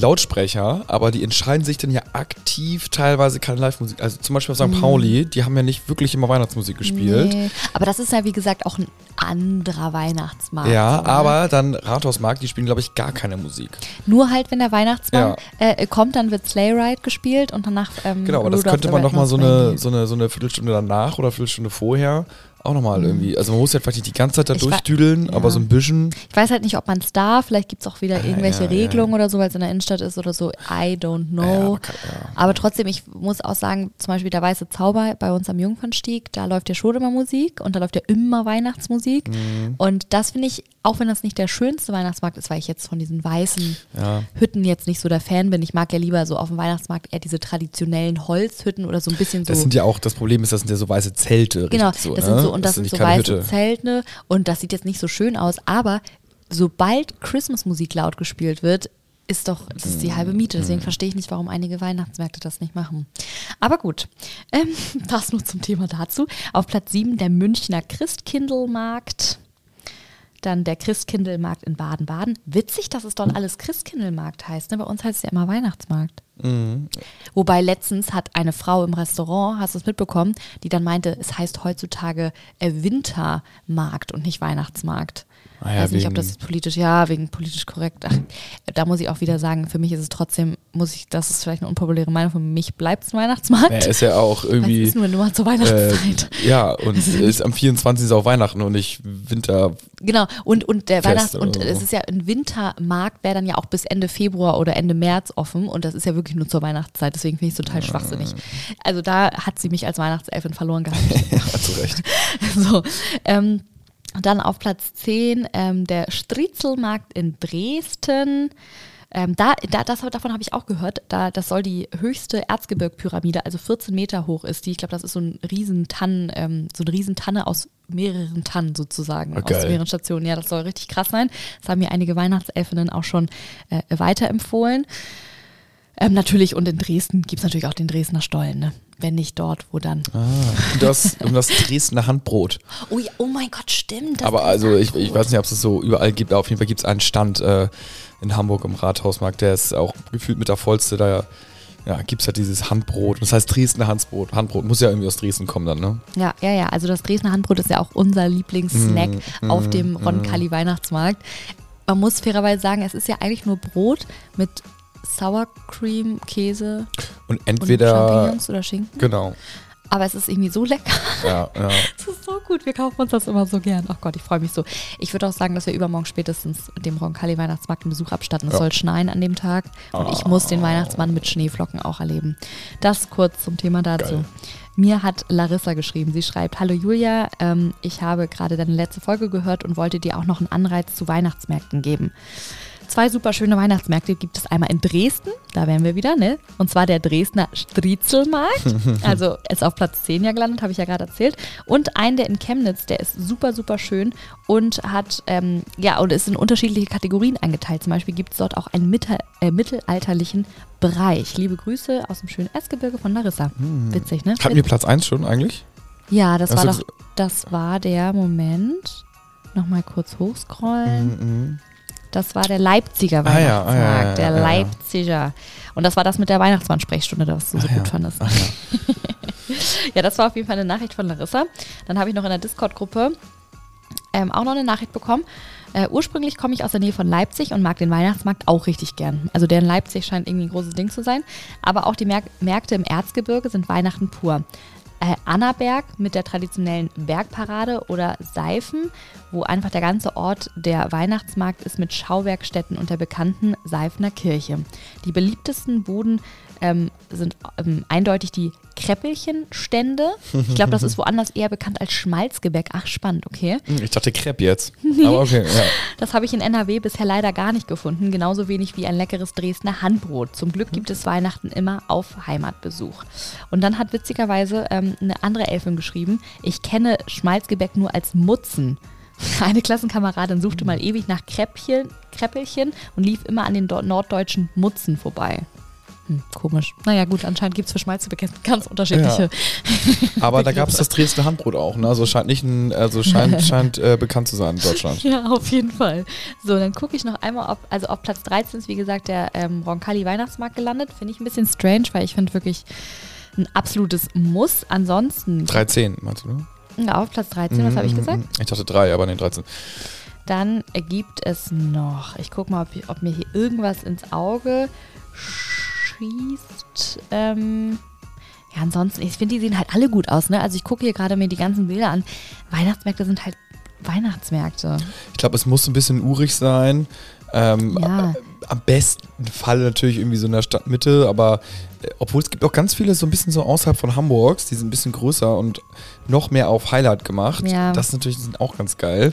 Speaker 1: Lautsprecher, aber die entscheiden sich dann ja aktiv teilweise keine Live-Musik. Also zum Beispiel auf St. Pauli, die haben ja nicht wirklich immer Weihnachtsmusik gespielt.
Speaker 3: Nee, aber das ist ja wie gesagt auch ein anderer Weihnachtsmarkt.
Speaker 1: Ja,
Speaker 3: ne?
Speaker 1: aber dann Rathausmarkt, die spielen, glaube ich, gar keine Musik.
Speaker 3: Nur halt, wenn der Weihnachtsmann äh, kommt, dann wird Sleigh Ride gespielt und danach. Ähm,
Speaker 1: Genau, aber das
Speaker 3: Rudolph
Speaker 1: könnte
Speaker 3: the
Speaker 1: man doch mal so eine, so, eine, so eine Viertelstunde danach oder Viertelstunde vorher auch nochmal irgendwie. Also man muss ja vielleicht nicht die ganze Zeit da
Speaker 3: Ich
Speaker 1: durchdüdeln,
Speaker 3: ja.
Speaker 1: aber so ein bisschen.
Speaker 3: Ich weiß halt nicht, ob man es darf. Vielleicht gibt es auch wieder irgendwelche
Speaker 1: ja,
Speaker 3: Regelungen oder so, weil es in der Innenstadt ist oder so. I don't know.
Speaker 1: Aber kann-.
Speaker 3: Aber trotzdem, ich muss auch sagen, zum Beispiel der Weiße Zauber bei uns am Jungfernstieg, da läuft ja schon immer Musik und da läuft ja immer Weihnachtsmusik.
Speaker 1: Mhm.
Speaker 3: Und das finde ich, auch wenn das nicht der schönste Weihnachtsmarkt ist, weil ich jetzt von diesen weißen
Speaker 1: Ja.
Speaker 3: Hütten jetzt nicht so der Fan bin. Ich mag ja lieber so auf dem Weihnachtsmarkt eher diese traditionellen Holzhütten oder so ein bisschen so.
Speaker 1: Das sind ja auch, das Problem ist, das sind ja so weiße Zelte.
Speaker 3: Genau,
Speaker 1: so,
Speaker 3: das
Speaker 1: ne?
Speaker 3: sind so und das, sind
Speaker 1: nicht
Speaker 3: so weiße
Speaker 1: Hütte.
Speaker 3: Zelte und das sieht jetzt nicht so schön aus, aber sobald Christmas-Musik laut gespielt wird, ist doch das ist die halbe Miete.
Speaker 1: Mhm.
Speaker 3: Deswegen verstehe ich nicht, warum einige Weihnachtsmärkte das nicht machen. Aber gut, ähm, das nur zum Thema dazu. Auf Platz 7 der Münchner Christkindlmarkt. Dann der Christkindlmarkt in Baden-Baden. Witzig, dass es dort alles Christkindlmarkt heißt. Ne? Bei uns heißt es ja immer Weihnachtsmarkt.
Speaker 1: Mhm.
Speaker 3: Wobei letztens hat eine Frau im Restaurant, hast du es mitbekommen, die dann meinte, es heißt heutzutage äh, Wintermarkt und nicht Weihnachtsmarkt.
Speaker 1: Ah ja,
Speaker 3: Weiß nicht, ob das jetzt politisch, ja, wegen politisch korrekt. Ach, da muss ich auch wieder sagen, für mich ist es trotzdem, muss ich, das ist vielleicht eine unpopuläre Meinung, für mich bleibt es ein Weihnachtsmarkt.
Speaker 1: Ja, ist ja auch irgendwie.
Speaker 3: es ist nur immer zur
Speaker 1: Äh,
Speaker 3: Weihnachtszeit.
Speaker 1: ja, und es ist am 24. ist auch Weihnachten und nicht Winter.
Speaker 3: Genau, und, und der Weihnachts- und
Speaker 1: so.
Speaker 3: es ist ja ein Wintermarkt, wäre dann ja auch bis Ende Februar oder Ende März offen und das ist ja wirklich nur zur Weihnachtszeit, deswegen finde ich es total schwachsinnig. Also da hat sie mich als Weihnachtselfin verloren gehabt.
Speaker 1: Ja, zu Recht.
Speaker 3: so, ähm, dann auf Platz 10 ähm, der Striezelmarkt in Dresden. Ähm, da, da, das, davon habe ich auch gehört. Da, das soll die höchste Erzgebirgpyramide, also 14 Meter hoch ist die. Ich glaube, das ist so ein Riesentannen, ähm, so eine Riesentanne aus mehreren Tannen sozusagen,
Speaker 1: Ah,
Speaker 3: aus mehreren Stationen. Ja, das soll richtig krass sein. Das haben mir einige Weihnachtselfinnen auch schon äh, weiterempfohlen. Ähm, natürlich, und in Dresden gibt es natürlich auch den Dresdner Stollen. Ne? Wenn nicht dort, wo dann?
Speaker 1: Ah, das, und das Dresdner Handbrot.
Speaker 3: Oh, ja, oh mein Gott, stimmt. das
Speaker 1: Aber also ich, ich weiß nicht, ob es das so überall gibt, aber auf jeden Fall gibt es einen Stand äh, in Hamburg im Rathausmarkt, der ist auch gefühlt mit der vollste, da ja, gibt es halt dieses Handbrot. Das heißt Dresdner Handbrot. Handbrot muss ja irgendwie aus Dresden kommen dann, ne?
Speaker 3: Ja, ja, ja. Also das Dresdner Handbrot ist ja auch unser Lieblingssnack
Speaker 1: Mm,
Speaker 3: auf dem Roncalli Weihnachtsmarkt. Man muss fairerweise sagen, es ist ja eigentlich nur Brot mit Sour Cream, Käse
Speaker 1: Und
Speaker 3: und
Speaker 1: entweder.
Speaker 3: Champignons oder Schinken.
Speaker 1: Genau.
Speaker 3: Aber es ist irgendwie so lecker.
Speaker 1: Ja, ja.
Speaker 3: Es ist so gut. Wir kaufen uns das immer so gern. Ach Gott, ich freue mich so. Ich würde auch sagen, dass wir übermorgen spätestens dem Roncalli Weihnachtsmarkt einen Besuch abstatten. Es
Speaker 1: Ja.
Speaker 3: soll schneien an dem Tag und ich muss den Weihnachtsmann mit Schneeflocken auch erleben. Das kurz zum Thema dazu.
Speaker 1: Geil.
Speaker 3: Mir hat Larissa geschrieben. Sie schreibt: Hallo Julia, ähm, ich habe gerade deine letzte Folge gehört und wollte dir auch noch einen Anreiz zu Weihnachtsmärkten geben. Zwei super schöne Weihnachtsmärkte gibt es einmal in Dresden, da wären wir wieder, ne? Und zwar der Dresdner Striezelmarkt. Also ist auf Platz 10 ja gelandet, habe ich ja gerade erzählt. Und einen, der in Chemnitz, der ist super, super schön und hat, ähm, ja, und ist in unterschiedliche Kategorien eingeteilt. Zum Beispiel gibt es dort auch einen Mitte, äh, mittelalterlichen Bereich. Liebe Grüße aus dem schönen Erzgebirge von Larissa. Witzig, ne?
Speaker 1: Hatten wir Platz 1 schon eigentlich?
Speaker 3: Ja, das war
Speaker 1: Also-
Speaker 3: doch, das war der Moment. Nochmal kurz hochscrollen.
Speaker 1: Mhm.
Speaker 3: Das war der Leipziger
Speaker 1: Ah
Speaker 3: Weihnachtsmarkt,
Speaker 1: ah ja, ja, ja,
Speaker 3: der
Speaker 1: ja.
Speaker 3: Leipziger. Und das war das mit der Weihnachtsmann-Sprechstunde, das du so
Speaker 1: Ah
Speaker 3: gut fandest.
Speaker 1: ah
Speaker 3: ja, das war auf jeden Fall eine Nachricht von Larissa. Dann habe ich noch in der Discord-Gruppe ähm, auch noch eine Nachricht bekommen. Äh, ursprünglich komme ich aus der Nähe von Leipzig und mag den Weihnachtsmarkt auch richtig gern. Also der in Leipzig scheint irgendwie ein großes Ding zu sein. Aber auch die Merk Märkte im Erzgebirge sind Weihnachten pur. Äh, Annaberg mit der traditionellen Bergparade oder Seifen, wo einfach der ganze Ort der Weihnachtsmarkt ist mit Schauwerkstätten und der bekannten Seifener Kirche. Die beliebtesten Buden ähm, sind ähm, eindeutig die Kreppelchenstände. Ich glaube, das ist woanders eher bekannt als Schmalzgebäck. Ach, spannend, okay.
Speaker 1: Ich dachte Crepe jetzt. Aber okay, ja.
Speaker 3: Das habe ich in NRW bisher leider gar nicht gefunden. Genauso wenig wie ein leckeres Dresdner Handbrot. Zum Glück gibt es Weihnachten immer auf Heimatbesuch. Und dann hat witzigerweise ähm, eine andere Elfin geschrieben, ich kenne Schmalzgebäck nur als Mutzen. Eine Klassenkameradin suchte mal ewig nach Kräppchen, Kräppelchen und lief immer an den norddeutschen Mutzen vorbei. Hm, komisch. Naja gut, anscheinend gibt es für Schmalzgebäck ganz unterschiedliche.
Speaker 1: Aber da gab es das Dresdner Handbrot auch, ne? Also scheint nicht ein, also scheint, scheint äh, bekannt zu sein in Deutschland.
Speaker 3: Ja, auf jeden Fall. So, dann gucke ich noch einmal, ob, also auf Platz 13 ist wie gesagt der ähm, Roncalli Weihnachtsmarkt gelandet. Finde ich ein bisschen strange, weil ich finde wirklich ein absolutes Muss. Ansonsten,
Speaker 1: 13, meinst du, ne?
Speaker 3: ja, auf Platz 13, was habe ich gesagt?
Speaker 1: Ich dachte drei, aber nee, 13.
Speaker 3: Dann gibt es noch, ich gucke mal, ob, ob mir hier irgendwas ins Auge schießt. Ähm, ja, ansonsten, ich finde, die sehen halt alle gut aus, ne? Also ich gucke hier gerade mir die ganzen Bilder an. Weihnachtsmärkte sind halt Weihnachtsmärkte.
Speaker 1: Ich glaube, es muss ein bisschen urig sein. Ähm,
Speaker 3: Ja.
Speaker 1: Am besten Fall natürlich irgendwie so in der Stadtmitte, aber äh, obwohl es gibt auch ganz viele so ein bisschen so außerhalb von Hamburgs, die sind ein bisschen größer und noch mehr auf Highlight gemacht.
Speaker 3: Ja.
Speaker 1: Das natürlich sind auch ganz geil.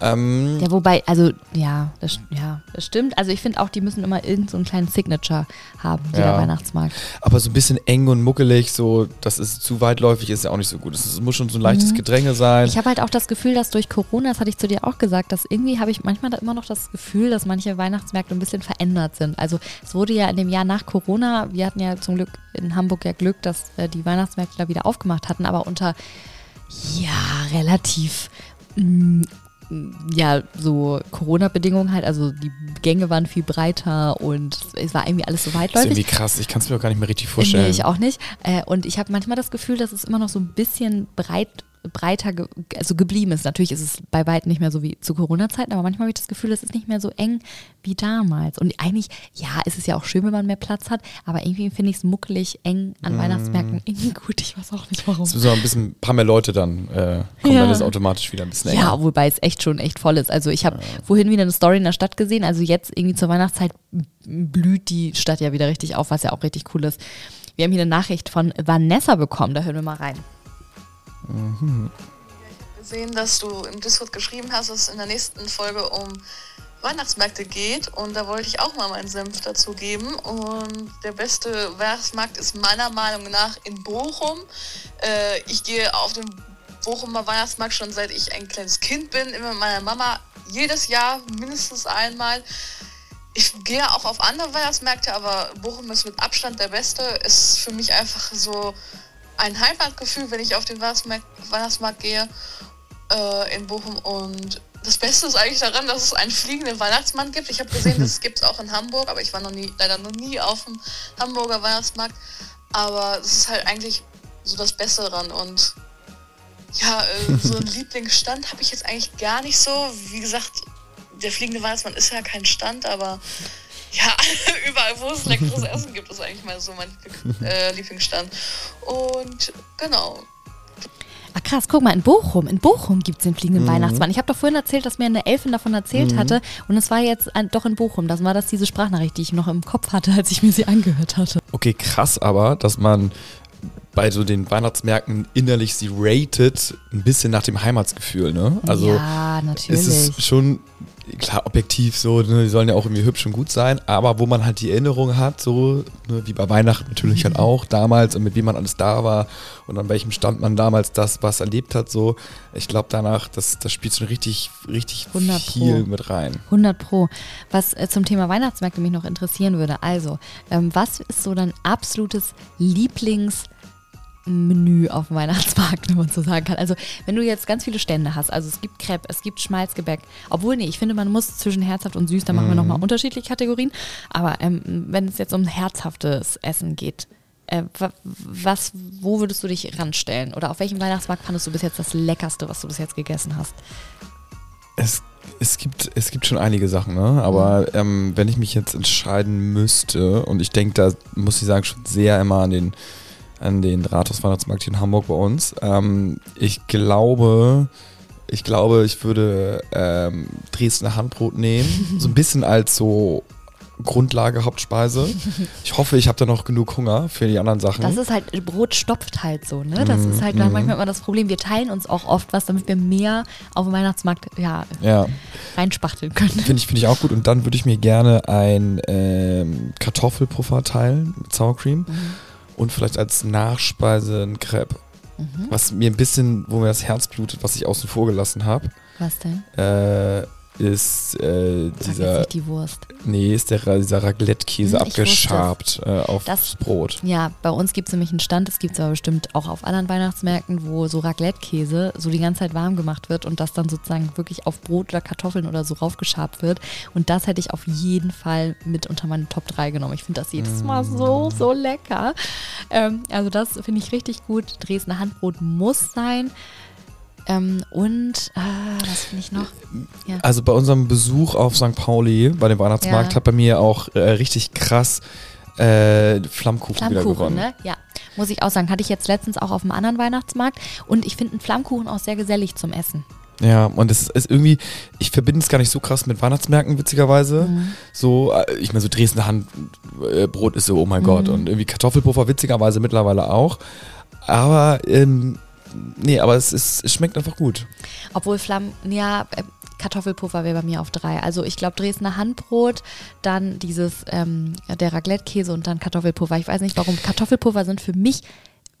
Speaker 1: Ähm,
Speaker 3: Ja, wobei, also ja, das, ja, das stimmt. Also ich finde auch, die müssen immer irgend so einen kleinen Signature haben, jeder
Speaker 1: Ja.
Speaker 3: Weihnachtsmarkt.
Speaker 1: Aber so ein bisschen eng und muckelig, so, das ist zu weitläufig, ist ja auch nicht so gut. Es muss schon so ein leichtes Gedränge sein.
Speaker 3: Mhm. Ich habe halt auch das Gefühl, dass durch Corona, das hatte ich zu dir auch gesagt, dass irgendwie habe ich manchmal immer noch das Gefühl, dass manche Weihnachtsmärkte ein bisschen verändert sind. Also es wurde ja in dem Jahr nach Corona, wir hatten ja zum Glück in Hamburg ja Glück, dass äh, die Weihnachtsmärkte da wieder aufgemacht hatten, aber unter ja relativ mm, ja, so Corona-Bedingungen halt, also die Gänge waren viel breiter und es war irgendwie alles so
Speaker 1: das ist
Speaker 3: weitläufig.
Speaker 1: irgendwie krass, ich kann es mir auch gar nicht mehr richtig vorstellen.
Speaker 3: Nee, ich auch nicht. Äh, und ich habe manchmal das Gefühl, dass es immer noch so ein bisschen breit, breiter ge also geblieben ist. Natürlich ist es bei weitem nicht mehr so wie zu Corona-Zeiten, aber manchmal habe ich das Gefühl, es ist nicht mehr so eng wie damals. Und eigentlich, ja, es ist ja auch schön, wenn man mehr Platz hat, aber irgendwie finde ich es muckelig eng an Weihnachtsmärkten irgendwie gut. Ich weiß auch nicht warum.
Speaker 1: Es auch ein bisschen ein paar mehr Leute dann äh, kommen,
Speaker 3: Ja.
Speaker 1: dann es automatisch wieder ein bisschen enger.
Speaker 3: Ja, wobei es echt schon echt voll ist. Also ich habe vorhin wieder eine Story in der Stadt gesehen. Also jetzt irgendwie zur Weihnachtszeit blüht die Stadt ja wieder richtig auf, was ja auch richtig cool ist. Wir haben hier eine Nachricht von Vanessa bekommen. Da hören wir mal rein.
Speaker 4: Gesehen, dass du im Discord geschrieben hast, dass es in der nächsten Folge um Weihnachtsmärkte geht und da wollte ich auch mal meinen Senf dazu geben und der beste Weihnachtsmarkt ist meiner Meinung nach in Bochum. Äh, ich gehe auf den Bochumer Weihnachtsmarkt schon seit ich ein kleines Kind bin, immer mit meiner Mama jedes Jahr mindestens einmal. Ich gehe auch auf andere Weihnachtsmärkte, aber Bochum ist mit Abstand der beste. Ist für mich einfach so ein Heimatgefühl, wenn ich auf den Weihnachtsmarkt, Weihnachtsmarkt gehe äh, in Bochum. Und das Beste ist eigentlich daran, dass es einen fliegenden Weihnachtsmann gibt. Ich habe gesehen, das gibt es auch in Hamburg, aber ich war noch nie, leider noch nie auf dem Hamburger Weihnachtsmarkt. Aber es ist halt eigentlich so das Beste daran. Und ja, äh, so einen Lieblingsstand habe ich jetzt eigentlich gar nicht so. Wie gesagt, der fliegende Weihnachtsmann ist ja kein Stand, aber ja, überall, wo es leckeres Essen gibt, ist eigentlich mal so mein äh, Lieblingsstand. Und genau,
Speaker 3: Ah krass, guck mal, in Bochum, in Bochum gibt es den fliegenden Weihnachtsmann. Ich habe doch vorhin erzählt, dass mir eine Elfin davon erzählt hatte und es war jetzt ein, doch in Bochum. Das war das diese Sprachnachricht, die ich noch im Kopf hatte, als ich mir sie angehört hatte.
Speaker 1: Okay, krass aber, dass man bei so den Weihnachtsmärkten innerlich sie rated ein bisschen nach dem Heimatsgefühl, ne? Also
Speaker 3: ja, natürlich.
Speaker 1: es ist schon klar objektiv so, ne, die sollen ja auch irgendwie hübsch und gut sein, aber wo man halt die Erinnerung hat, so ne, wie bei Weihnachten natürlich halt auch damals und mit wem man alles da war und an welchem Stand man damals das was erlebt hat, so ich glaube danach, das, das spielt schon richtig, richtig
Speaker 3: 100
Speaker 1: viel
Speaker 3: Pro.
Speaker 1: mit rein.
Speaker 3: 100 Pro. Was äh, zum Thema Weihnachtsmärkte mich noch interessieren würde. Also, ähm, was ist so dein absolutes Lieblingsmenü auf dem Weihnachtsmarkt, wenn man so sagen kann? Also, wenn du jetzt ganz viele Stände hast, also es gibt Crepe, es gibt Schmalzgebäck, obwohl, nee, ich finde, man muss zwischen herzhaft und süß, da machen wir nochmal unterschiedliche Kategorien. Aber ähm, wenn es jetzt um herzhaftes Essen geht, äh, wa- was, wo würdest du dich ranstellen? Oder auf welchem Weihnachtsmarkt fandest du bis jetzt das Leckerste, was du bis jetzt gegessen hast?
Speaker 1: Es, es, gibt, es gibt schon einige Sachen, ne? aber ähm, wenn ich mich jetzt entscheiden müsste, und ich denke, da muss ich sagen, schon sehr immer an den, an den Rathaus-Weihnachtsmarkt hier in Hamburg bei uns. Ähm, ich glaube, ich glaube, ich würde ähm, Dresdner Handbrot nehmen, so ein bisschen als so Grundlage, Hauptspeise. Ich hoffe, ich habe da noch genug Hunger für die anderen Sachen.
Speaker 3: Das ist halt, Brot stopft halt so, ne? Das ist halt dann manchmal immer das Problem. Wir teilen uns auch oft was, damit wir mehr auf dem Weihnachtsmarkt ja,
Speaker 1: ja,
Speaker 3: reinspachteln können.
Speaker 1: finde ich, finde ich auch gut. Und dann würde ich mir gerne ein ähm, Kartoffelpuffer teilen mit Sour Cream und vielleicht als Nachspeise ein Crepe. Was mir ein bisschen, wo mir das Herz blutet, was ich außen vor gelassen habe,
Speaker 3: Was denn?
Speaker 1: äh, ist äh, dieser,
Speaker 3: jetzt nicht die Wurst.
Speaker 1: nee, ist der, dieser Raclette-Käse
Speaker 3: Hm, es.
Speaker 1: abgeschabt äh, aufs
Speaker 3: Das-
Speaker 1: Brot.
Speaker 3: Ja, bei uns gibt es nämlich einen Stand, das gibt es aber bestimmt auch auf anderen Weihnachtsmärkten, wo so Raclette-Käse so die ganze Zeit warm gemacht wird und das dann sozusagen wirklich auf Brot oder Kartoffeln oder so raufgeschabt wird. Und das hätte ich auf jeden Fall mit unter meine Top 3 genommen. Ich finde das jedes Mal so, so lecker. Ähm, also das finde ich richtig gut. Dresdner Handbrot muss sein. Ähm, und, äh, was finde ich noch? Ja.
Speaker 1: Also bei unserem Besuch auf St. Pauli bei dem Weihnachtsmarkt
Speaker 3: Ja.
Speaker 1: hat bei mir auch äh, richtig krass äh, Flammkuchen, wieder
Speaker 3: Flammkuchen,
Speaker 1: gewonnen.
Speaker 3: ne? Ja, muss ich auch sagen. Hatte ich jetzt letztens auch auf einem anderen Weihnachtsmarkt. Und ich finde einen Flammkuchen auch sehr gesellig zum Essen.
Speaker 1: Ja, und es ist irgendwie, ich verbinde es gar nicht so krass mit Weihnachtsmärkten, witzigerweise.
Speaker 3: Mhm.
Speaker 1: So, äh, ich meine, so Dresdner Handbrot ist so, oh mein Gott.
Speaker 3: Mhm.
Speaker 1: Und irgendwie Kartoffelpuffer, witzigerweise mittlerweile auch. Aber, ähm, nee, aber es, ist, es schmeckt einfach gut.
Speaker 3: Obwohl Flamm, ja, äh, Kartoffelpuffer wäre bei mir auf drei. Also ich glaube Dresdner Handbrot, dann dieses, ähm, der Raclette-Käse und dann Kartoffelpuffer. Ich weiß nicht warum. Kartoffelpuffer sind für mich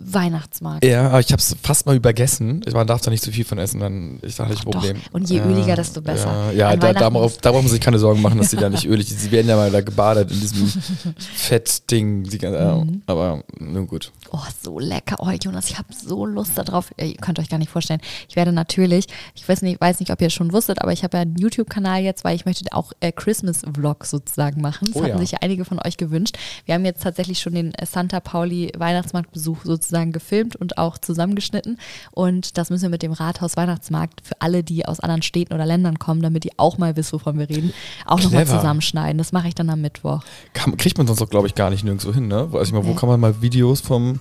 Speaker 3: Weihnachtsmarkt.
Speaker 1: Ja, aber ich habe es fast mal übergessen. Man darf da nicht zu viel von essen, dann ist da nicht ein
Speaker 3: Doch.
Speaker 1: Problem.
Speaker 3: Und je
Speaker 1: ja,
Speaker 3: öliger, desto besser.
Speaker 1: Ja, ja da, darauf, da brauchen Sie sich keine Sorgen machen, dass die da nicht ölig sind. Sie werden ja mal da gebadet in diesem Fettding. Die, ja,
Speaker 3: Mhm.
Speaker 1: Aber nun gut.
Speaker 3: Oh, so lecker. Oh, Jonas, ich habe so Lust darauf. Ihr könnt euch gar nicht vorstellen. Ich werde natürlich, ich weiß nicht, weiß nicht ob ihr es schon wusstet, aber ich habe ja einen YouTube-Kanal jetzt, weil ich möchte auch äh, Christmas-Vlog sozusagen machen. Das
Speaker 1: Oh
Speaker 3: hatten
Speaker 1: ja.
Speaker 3: sich ja einige von euch gewünscht. Wir haben jetzt tatsächlich schon den äh, Santa Pauli Weihnachtsmarktbesuch sozusagen gefilmt und auch zusammengeschnitten. Und das müssen wir mit dem Rathaus Weihnachtsmarkt für alle, die aus anderen Städten oder Ländern kommen, damit die auch mal wissen, wovon wir reden, auch nochmal zusammenschneiden. Das mache ich dann am Mittwoch.
Speaker 1: Kann, kriegt man sonst auch, glaube ich, gar nicht nirgendwo hin, ne? Also ich meine, wo kann man mal Videos vom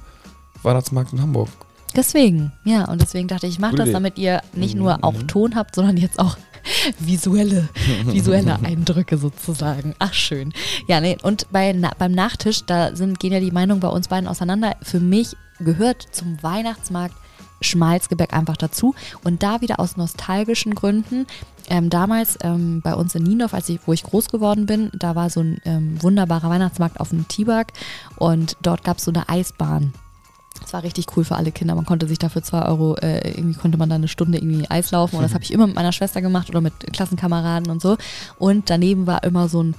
Speaker 1: Weihnachtsmarkt in Hamburg?
Speaker 3: Deswegen, ja, und deswegen dachte ich, ich mache das, damit ihr nicht nur auch Ton habt, sondern jetzt auch visuelle, visuelle Eindrücke sozusagen. Ach, schön. Ja, nee, und bei, na, beim Nachtisch, da sind, gehen ja die Meinungen bei uns beiden auseinander. Für mich gehört zum Weihnachtsmarkt Schmalzgebäck einfach dazu. Und da wieder aus nostalgischen Gründen. Ähm, damals ähm, bei uns in Niendorf, als ich, wo ich groß geworden bin, da war so ein ähm, wunderbarer Weihnachtsmarkt auf dem Tibak und dort gab es so eine Eisbahn. Das war richtig cool für alle Kinder. Man konnte sich dafür zwei Euro, äh, irgendwie konnte man da eine Stunde irgendwie Eis laufen. Und das habe ich immer mit meiner Schwester gemacht oder mit Klassenkameraden und so. Und daneben war immer so ein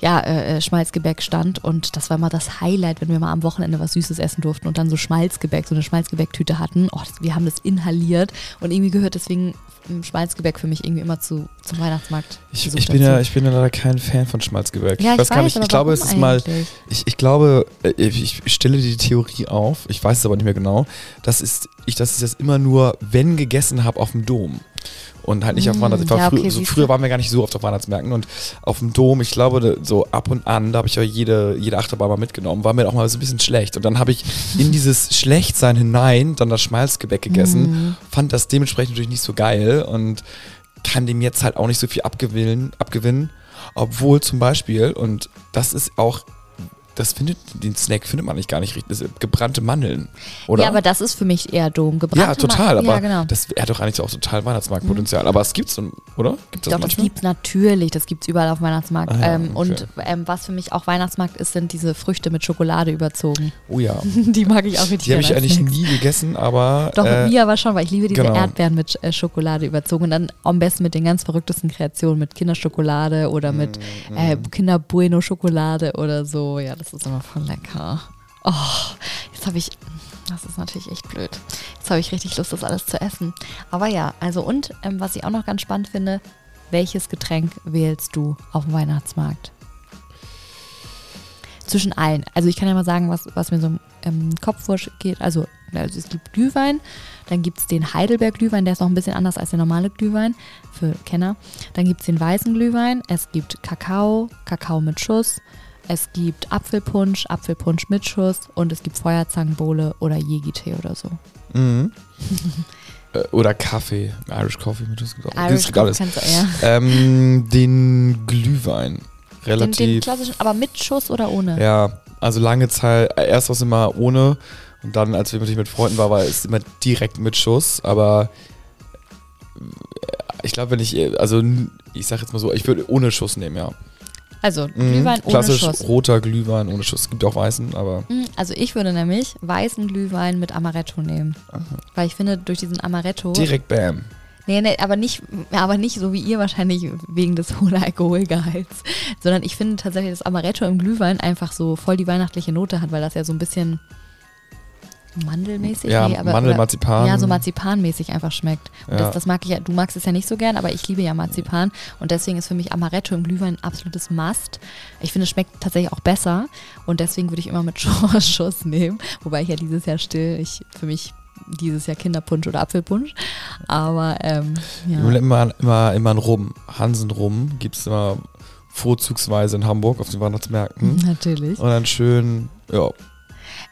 Speaker 3: ja, äh, äh, Schmalzgebäck stand und das war immer das Highlight, wenn wir mal am Wochenende was Süßes essen durften und dann so Schmalzgebäck, so eine Schmalzgebäcktüte hatten. Oh, das, wir haben das inhaliert und irgendwie gehört deswegen Schmalzgebäck für mich irgendwie immer zu, zum Weihnachtsmarkt.
Speaker 1: Ich, ich, bin
Speaker 3: dazu.
Speaker 1: ja, ich bin ja leider kein Fan von Schmalzgebäck.
Speaker 3: Ja, ich
Speaker 1: weiß
Speaker 3: weiß,
Speaker 1: nicht,
Speaker 3: aber
Speaker 1: ich glaube, es ist mal, ich, ich glaube, ich, ich stelle die Theorie auf, ich weiß es aber nicht mehr genau, das ist, ich, dass ich das immer nur, wenn gegessen habe, auf dem Dom. Und halt nicht auf
Speaker 3: Mm,
Speaker 1: Weihnachtsmärkten. War
Speaker 3: ja,
Speaker 1: frü-
Speaker 3: okay,
Speaker 1: so früher waren wir gar nicht so oft auf Weihnachtsmärkten und auf dem Dom, ich glaube, so ab und an, da habe ich ja jede, jede Achterbahn mal mitgenommen, war mir auch mal so ein bisschen schlecht. Und dann habe ich in dieses Schlechtsein hinein dann das Schmalzgebäck gegessen,
Speaker 3: Mhm.
Speaker 1: fand das dementsprechend natürlich nicht so geil und kann dem jetzt halt auch nicht so viel abgewinnen, abgewinnen. Obwohl zum Beispiel, und das ist auch, das findet, den Snack findet man nicht gar nicht richtig, das gebrannte Mandeln, oder?
Speaker 3: Ja, aber das ist für mich eher Dom. Gebrannte
Speaker 1: ja, total,
Speaker 3: Ma-
Speaker 1: aber
Speaker 3: ja, genau.
Speaker 1: das hat doch eigentlich auch total Weihnachtsmarktpotenzial. Aber es gibt's dann, oder? Gibt das
Speaker 3: Doch, das
Speaker 1: manchmal?
Speaker 3: gibt's natürlich, das gibt's überall auf dem Weihnachtsmarkt.
Speaker 1: Ah ja,
Speaker 3: ähm,
Speaker 1: okay.
Speaker 3: Und ähm, was für mich auch Weihnachtsmarkt ist, sind diese Früchte mit Schokolade überzogen.
Speaker 1: Oh ja.
Speaker 3: Die mag ich auch richtig
Speaker 1: Die habe ich eigentlich nie gegessen, aber
Speaker 3: Doch,
Speaker 1: äh,
Speaker 3: mit mir aber schon, weil ich liebe diese
Speaker 1: genau.
Speaker 3: Erdbeeren mit äh, Schokolade überzogen. Und dann am besten mit den ganz verrücktesten Kreationen, mit Kinderschokolade oder mit
Speaker 1: Mm,
Speaker 3: äh, Kinder Bueno Schokolade oder so. Ja, das ist immer voll lecker. Oh, jetzt habe ich, das ist natürlich echt blöd. Jetzt habe ich richtig Lust, das alles zu essen. Aber ja, also und ähm, was ich auch noch ganz spannend finde, welches Getränk wählst du auf dem Weihnachtsmarkt? Zwischen allen. Also ich kann ja mal sagen, was, was mir so im ähm, Kopf vorgeht. Also, also es gibt Glühwein, dann gibt es den Heidelberg-Glühwein, der ist noch ein bisschen anders als der normale Glühwein für Kenner. Dann gibt es den weißen Glühwein, es gibt Kakao, Kakao mit Schuss, es gibt Apfelpunsch, Apfelpunsch mit Schuss und es gibt Feuerzangenbowle oder Jegi-Tee oder so.
Speaker 1: Mhm. Äh, Oder Kaffee, Irish Coffee mit auch.
Speaker 3: Irish
Speaker 1: alles.
Speaker 3: kannst du, ja.
Speaker 1: Ähm, den Glühwein.
Speaker 3: Den,
Speaker 1: relativ.
Speaker 3: den klassischen, aber mit Schuss oder ohne?
Speaker 1: Ja, also lange Zeit, äh, erst war es immer ohne und dann, als wir natürlich mit Freunden waren, war es immer direkt mit Schuss, aber äh, ich glaube, wenn ich, also ich sag jetzt mal so, ich würde ohne Schuss nehmen, ja.
Speaker 3: Also
Speaker 1: Mhm,
Speaker 3: Glühwein ohne
Speaker 1: Klassisch
Speaker 3: Schuss.
Speaker 1: roter Glühwein ohne Schuss. Es gibt auch weißen, aber
Speaker 3: Mm, Also ich würde nämlich weißen Glühwein mit Amaretto nehmen. Weil ich finde, durch diesen Amaretto.
Speaker 1: direkt Bam.
Speaker 3: Nee, nee, aber nicht, aber nicht so wie ihr wahrscheinlich wegen des hohen Alkoholgehalts. Sondern ich finde tatsächlich, dass Amaretto im Glühwein einfach so voll die weihnachtliche Note hat, weil das ja so ein bisschen mandelmäßig
Speaker 1: Ja,
Speaker 3: nee, aber,
Speaker 1: Mandel,
Speaker 3: oder-
Speaker 1: Marzipan.
Speaker 3: Ja, so marzipanmäßig einfach schmeckt. Und
Speaker 1: Ja.
Speaker 3: das, das mag ich ja, du magst es ja nicht so gern, aber ich liebe ja Marzipan. Und deswegen ist für mich Amaretto im Glühwein ein absolutes Must. Ich finde, es schmeckt tatsächlich auch besser. Und deswegen würde ich immer mit Schuss Schuss nehmen. Wobei ich ja dieses Jahr still, ich für mich dieses Jahr Kinderpunsch oder Apfelpunsch. Aber ähm,
Speaker 1: Ja. Immer, immer, immer ein Rum. Hansen Rum gibt es immer vorzugsweise in Hamburg auf den Weihnachtsmärkten.
Speaker 3: Natürlich.
Speaker 1: Und dann schön, ja,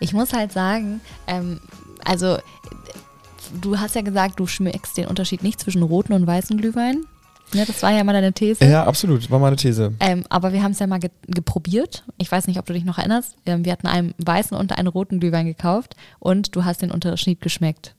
Speaker 3: Ich muss halt sagen, ähm, also du hast ja gesagt, du schmeckst den Unterschied nicht zwischen roten und weißen Glühwein. Ja, das war ja mal deine These.
Speaker 1: ja, absolut, war meine These.
Speaker 3: Ähm, aber wir haben es ja mal ge geprobiert. Ich weiß nicht, ob du dich noch erinnerst. Ähm, wir hatten einen weißen und einen roten Glühwein gekauft und du hast den Unterschied geschmeckt.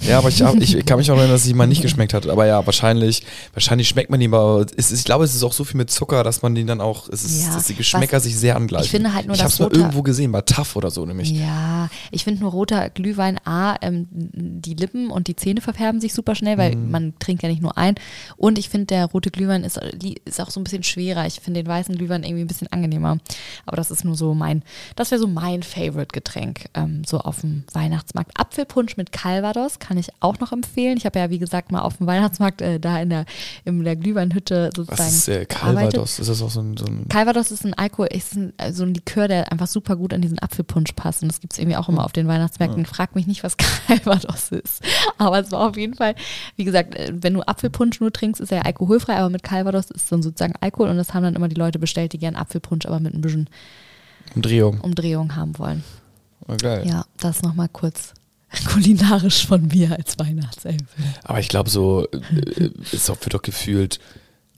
Speaker 1: Ja, aber ich, hab- ich kann mich auch erinnern, dass es mal nicht geschmeckt hat. Aber ja, wahrscheinlich, wahrscheinlich schmeckt man ihn, aber es ich glaube, es ist auch so viel mit Zucker, dass man den dann auch, es ist,
Speaker 3: Ja,
Speaker 1: dass die Geschmäcker
Speaker 3: was-
Speaker 1: sich sehr angleichen.
Speaker 3: ich finde halt nur,
Speaker 1: ich
Speaker 3: dass
Speaker 1: hab's mal irgendwo gesehen, bei TAF oder so nämlich.
Speaker 3: Ja, ich finde nur roter Glühwein, A, ähm, die Lippen und die Zähne verfärben sich super schnell, weil
Speaker 1: Mhm.
Speaker 3: man trinkt ja nicht nur ein. Und ich finde, der rote Glühwein ist, ist auch so ein bisschen schwerer. Ich finde den weißen Glühwein irgendwie ein bisschen angenehmer. Aber das ist nur so mein, das wäre so mein Favorite-Getränk, ähm, so auf dem Weihnachtsmarkt. Apfelpunsch mit Calvados kann ich auch noch empfehlen. Ich habe ja, wie gesagt, mal auf dem Weihnachtsmarkt äh, da in der, in der Glühweinhütte sozusagen
Speaker 1: Was ist äh. Calvados? Ist das auch so ein, so ein
Speaker 3: Calvados ist ein Alkohol, ist ein, so ein Likör, der einfach super gut an diesen Apfelpunsch passt. Und das gibt es irgendwie auch immer auf den Weihnachtsmärkten. Frag mich nicht, was Calvados ist. Aber es war auf jeden Fall, wie gesagt, äh, wenn du Apfelpunsch nur trinkst, ist er ja alkoholfrei, aber mit Calvados ist dann sozusagen Alkohol. Und das haben dann immer die Leute bestellt, die gern Apfelpunsch, aber mit ein bisschen
Speaker 1: Umdrehung?
Speaker 3: Umdrehung haben wollen.
Speaker 1: Oh, geil.
Speaker 3: Ja, das nochmal kurz kulinarisch von mir als Weihnachtselfe.
Speaker 1: Aber ich glaube, so äh, ist auch, wird doch gefühlt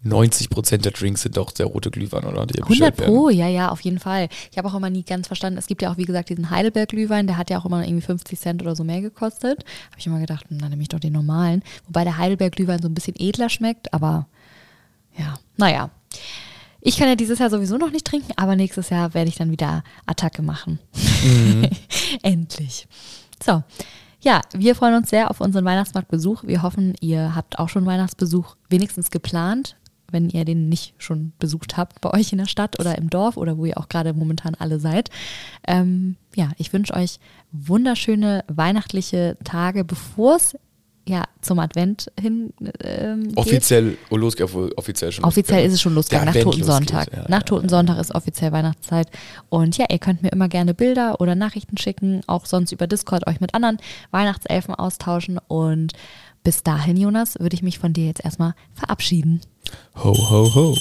Speaker 1: 90 Prozent der Drinks sind doch der rote Glühwein, oder? Die
Speaker 3: 100
Speaker 1: bestellt werden.
Speaker 3: Pro, ja, ja, auf jeden Fall. Ich habe auch immer nie ganz verstanden, es gibt ja auch, wie gesagt, diesen Heidelberg-Glühwein, der hat ja auch immer irgendwie 50 Cent oder so mehr gekostet. Habe ich immer gedacht, dann nehme ich doch den normalen. Wobei der Heidelberg-Glühwein so ein bisschen edler schmeckt, aber ja, naja. Ich kann ja dieses Jahr sowieso noch nicht trinken, aber nächstes Jahr werde ich dann wieder Attacke machen. Endlich. So. Ja, wir freuen uns sehr auf unseren Weihnachtsmarktbesuch. Wir hoffen, ihr habt auch schon Weihnachtsbesuch wenigstens geplant, wenn ihr den nicht schon besucht habt bei euch in der Stadt oder im Dorf oder wo ihr auch gerade momentan alle seid. Ähm, ja, ich wünsche euch wunderschöne weihnachtliche Tage, bevor es ja zum Advent hin ähm, geht.
Speaker 1: Offiziell, oh, los, obwohl offiziell schon.
Speaker 3: Offiziell ist es schon losgegangen, nach
Speaker 1: Advent
Speaker 3: Totensonntag.
Speaker 1: losgeht, ja,
Speaker 3: nach
Speaker 1: ja,
Speaker 3: Totensonntag ist offiziell Weihnachtszeit. Und ja, ihr könnt mir immer gerne Bilder oder Nachrichten schicken, auch sonst über Discord euch mit anderen Weihnachtselfen austauschen. Und bis dahin, Jonas, würde ich mich von dir jetzt erstmal verabschieden.
Speaker 1: Ho, ho, ho.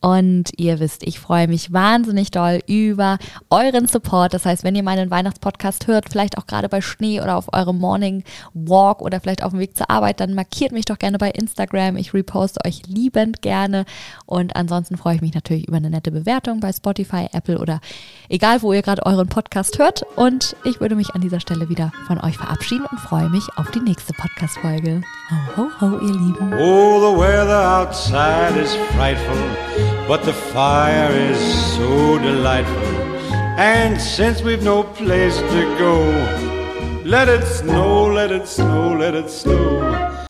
Speaker 3: Und ihr wisst, ich freue mich wahnsinnig doll über euren Support. Das heißt, wenn ihr meinen Weihnachtspodcast hört, vielleicht auch gerade bei Schnee oder auf eurem Morning Walk oder vielleicht auf dem Weg zur Arbeit, dann markiert mich doch gerne bei Instagram. Ich reposte euch liebend gerne. Und ansonsten freue ich mich natürlich über eine nette Bewertung bei Spotify, Apple oder egal, wo ihr gerade euren Podcast hört. Und ich würde mich an dieser Stelle wieder von euch verabschieden und freue mich auf die nächste Podcast-Folge. Ho, ho, ho, ihr Lieben.
Speaker 5: Oh, the weather outside is frightful, but the fire is so delightful. And since we've no place to go, let it snow, let it snow, let it snow.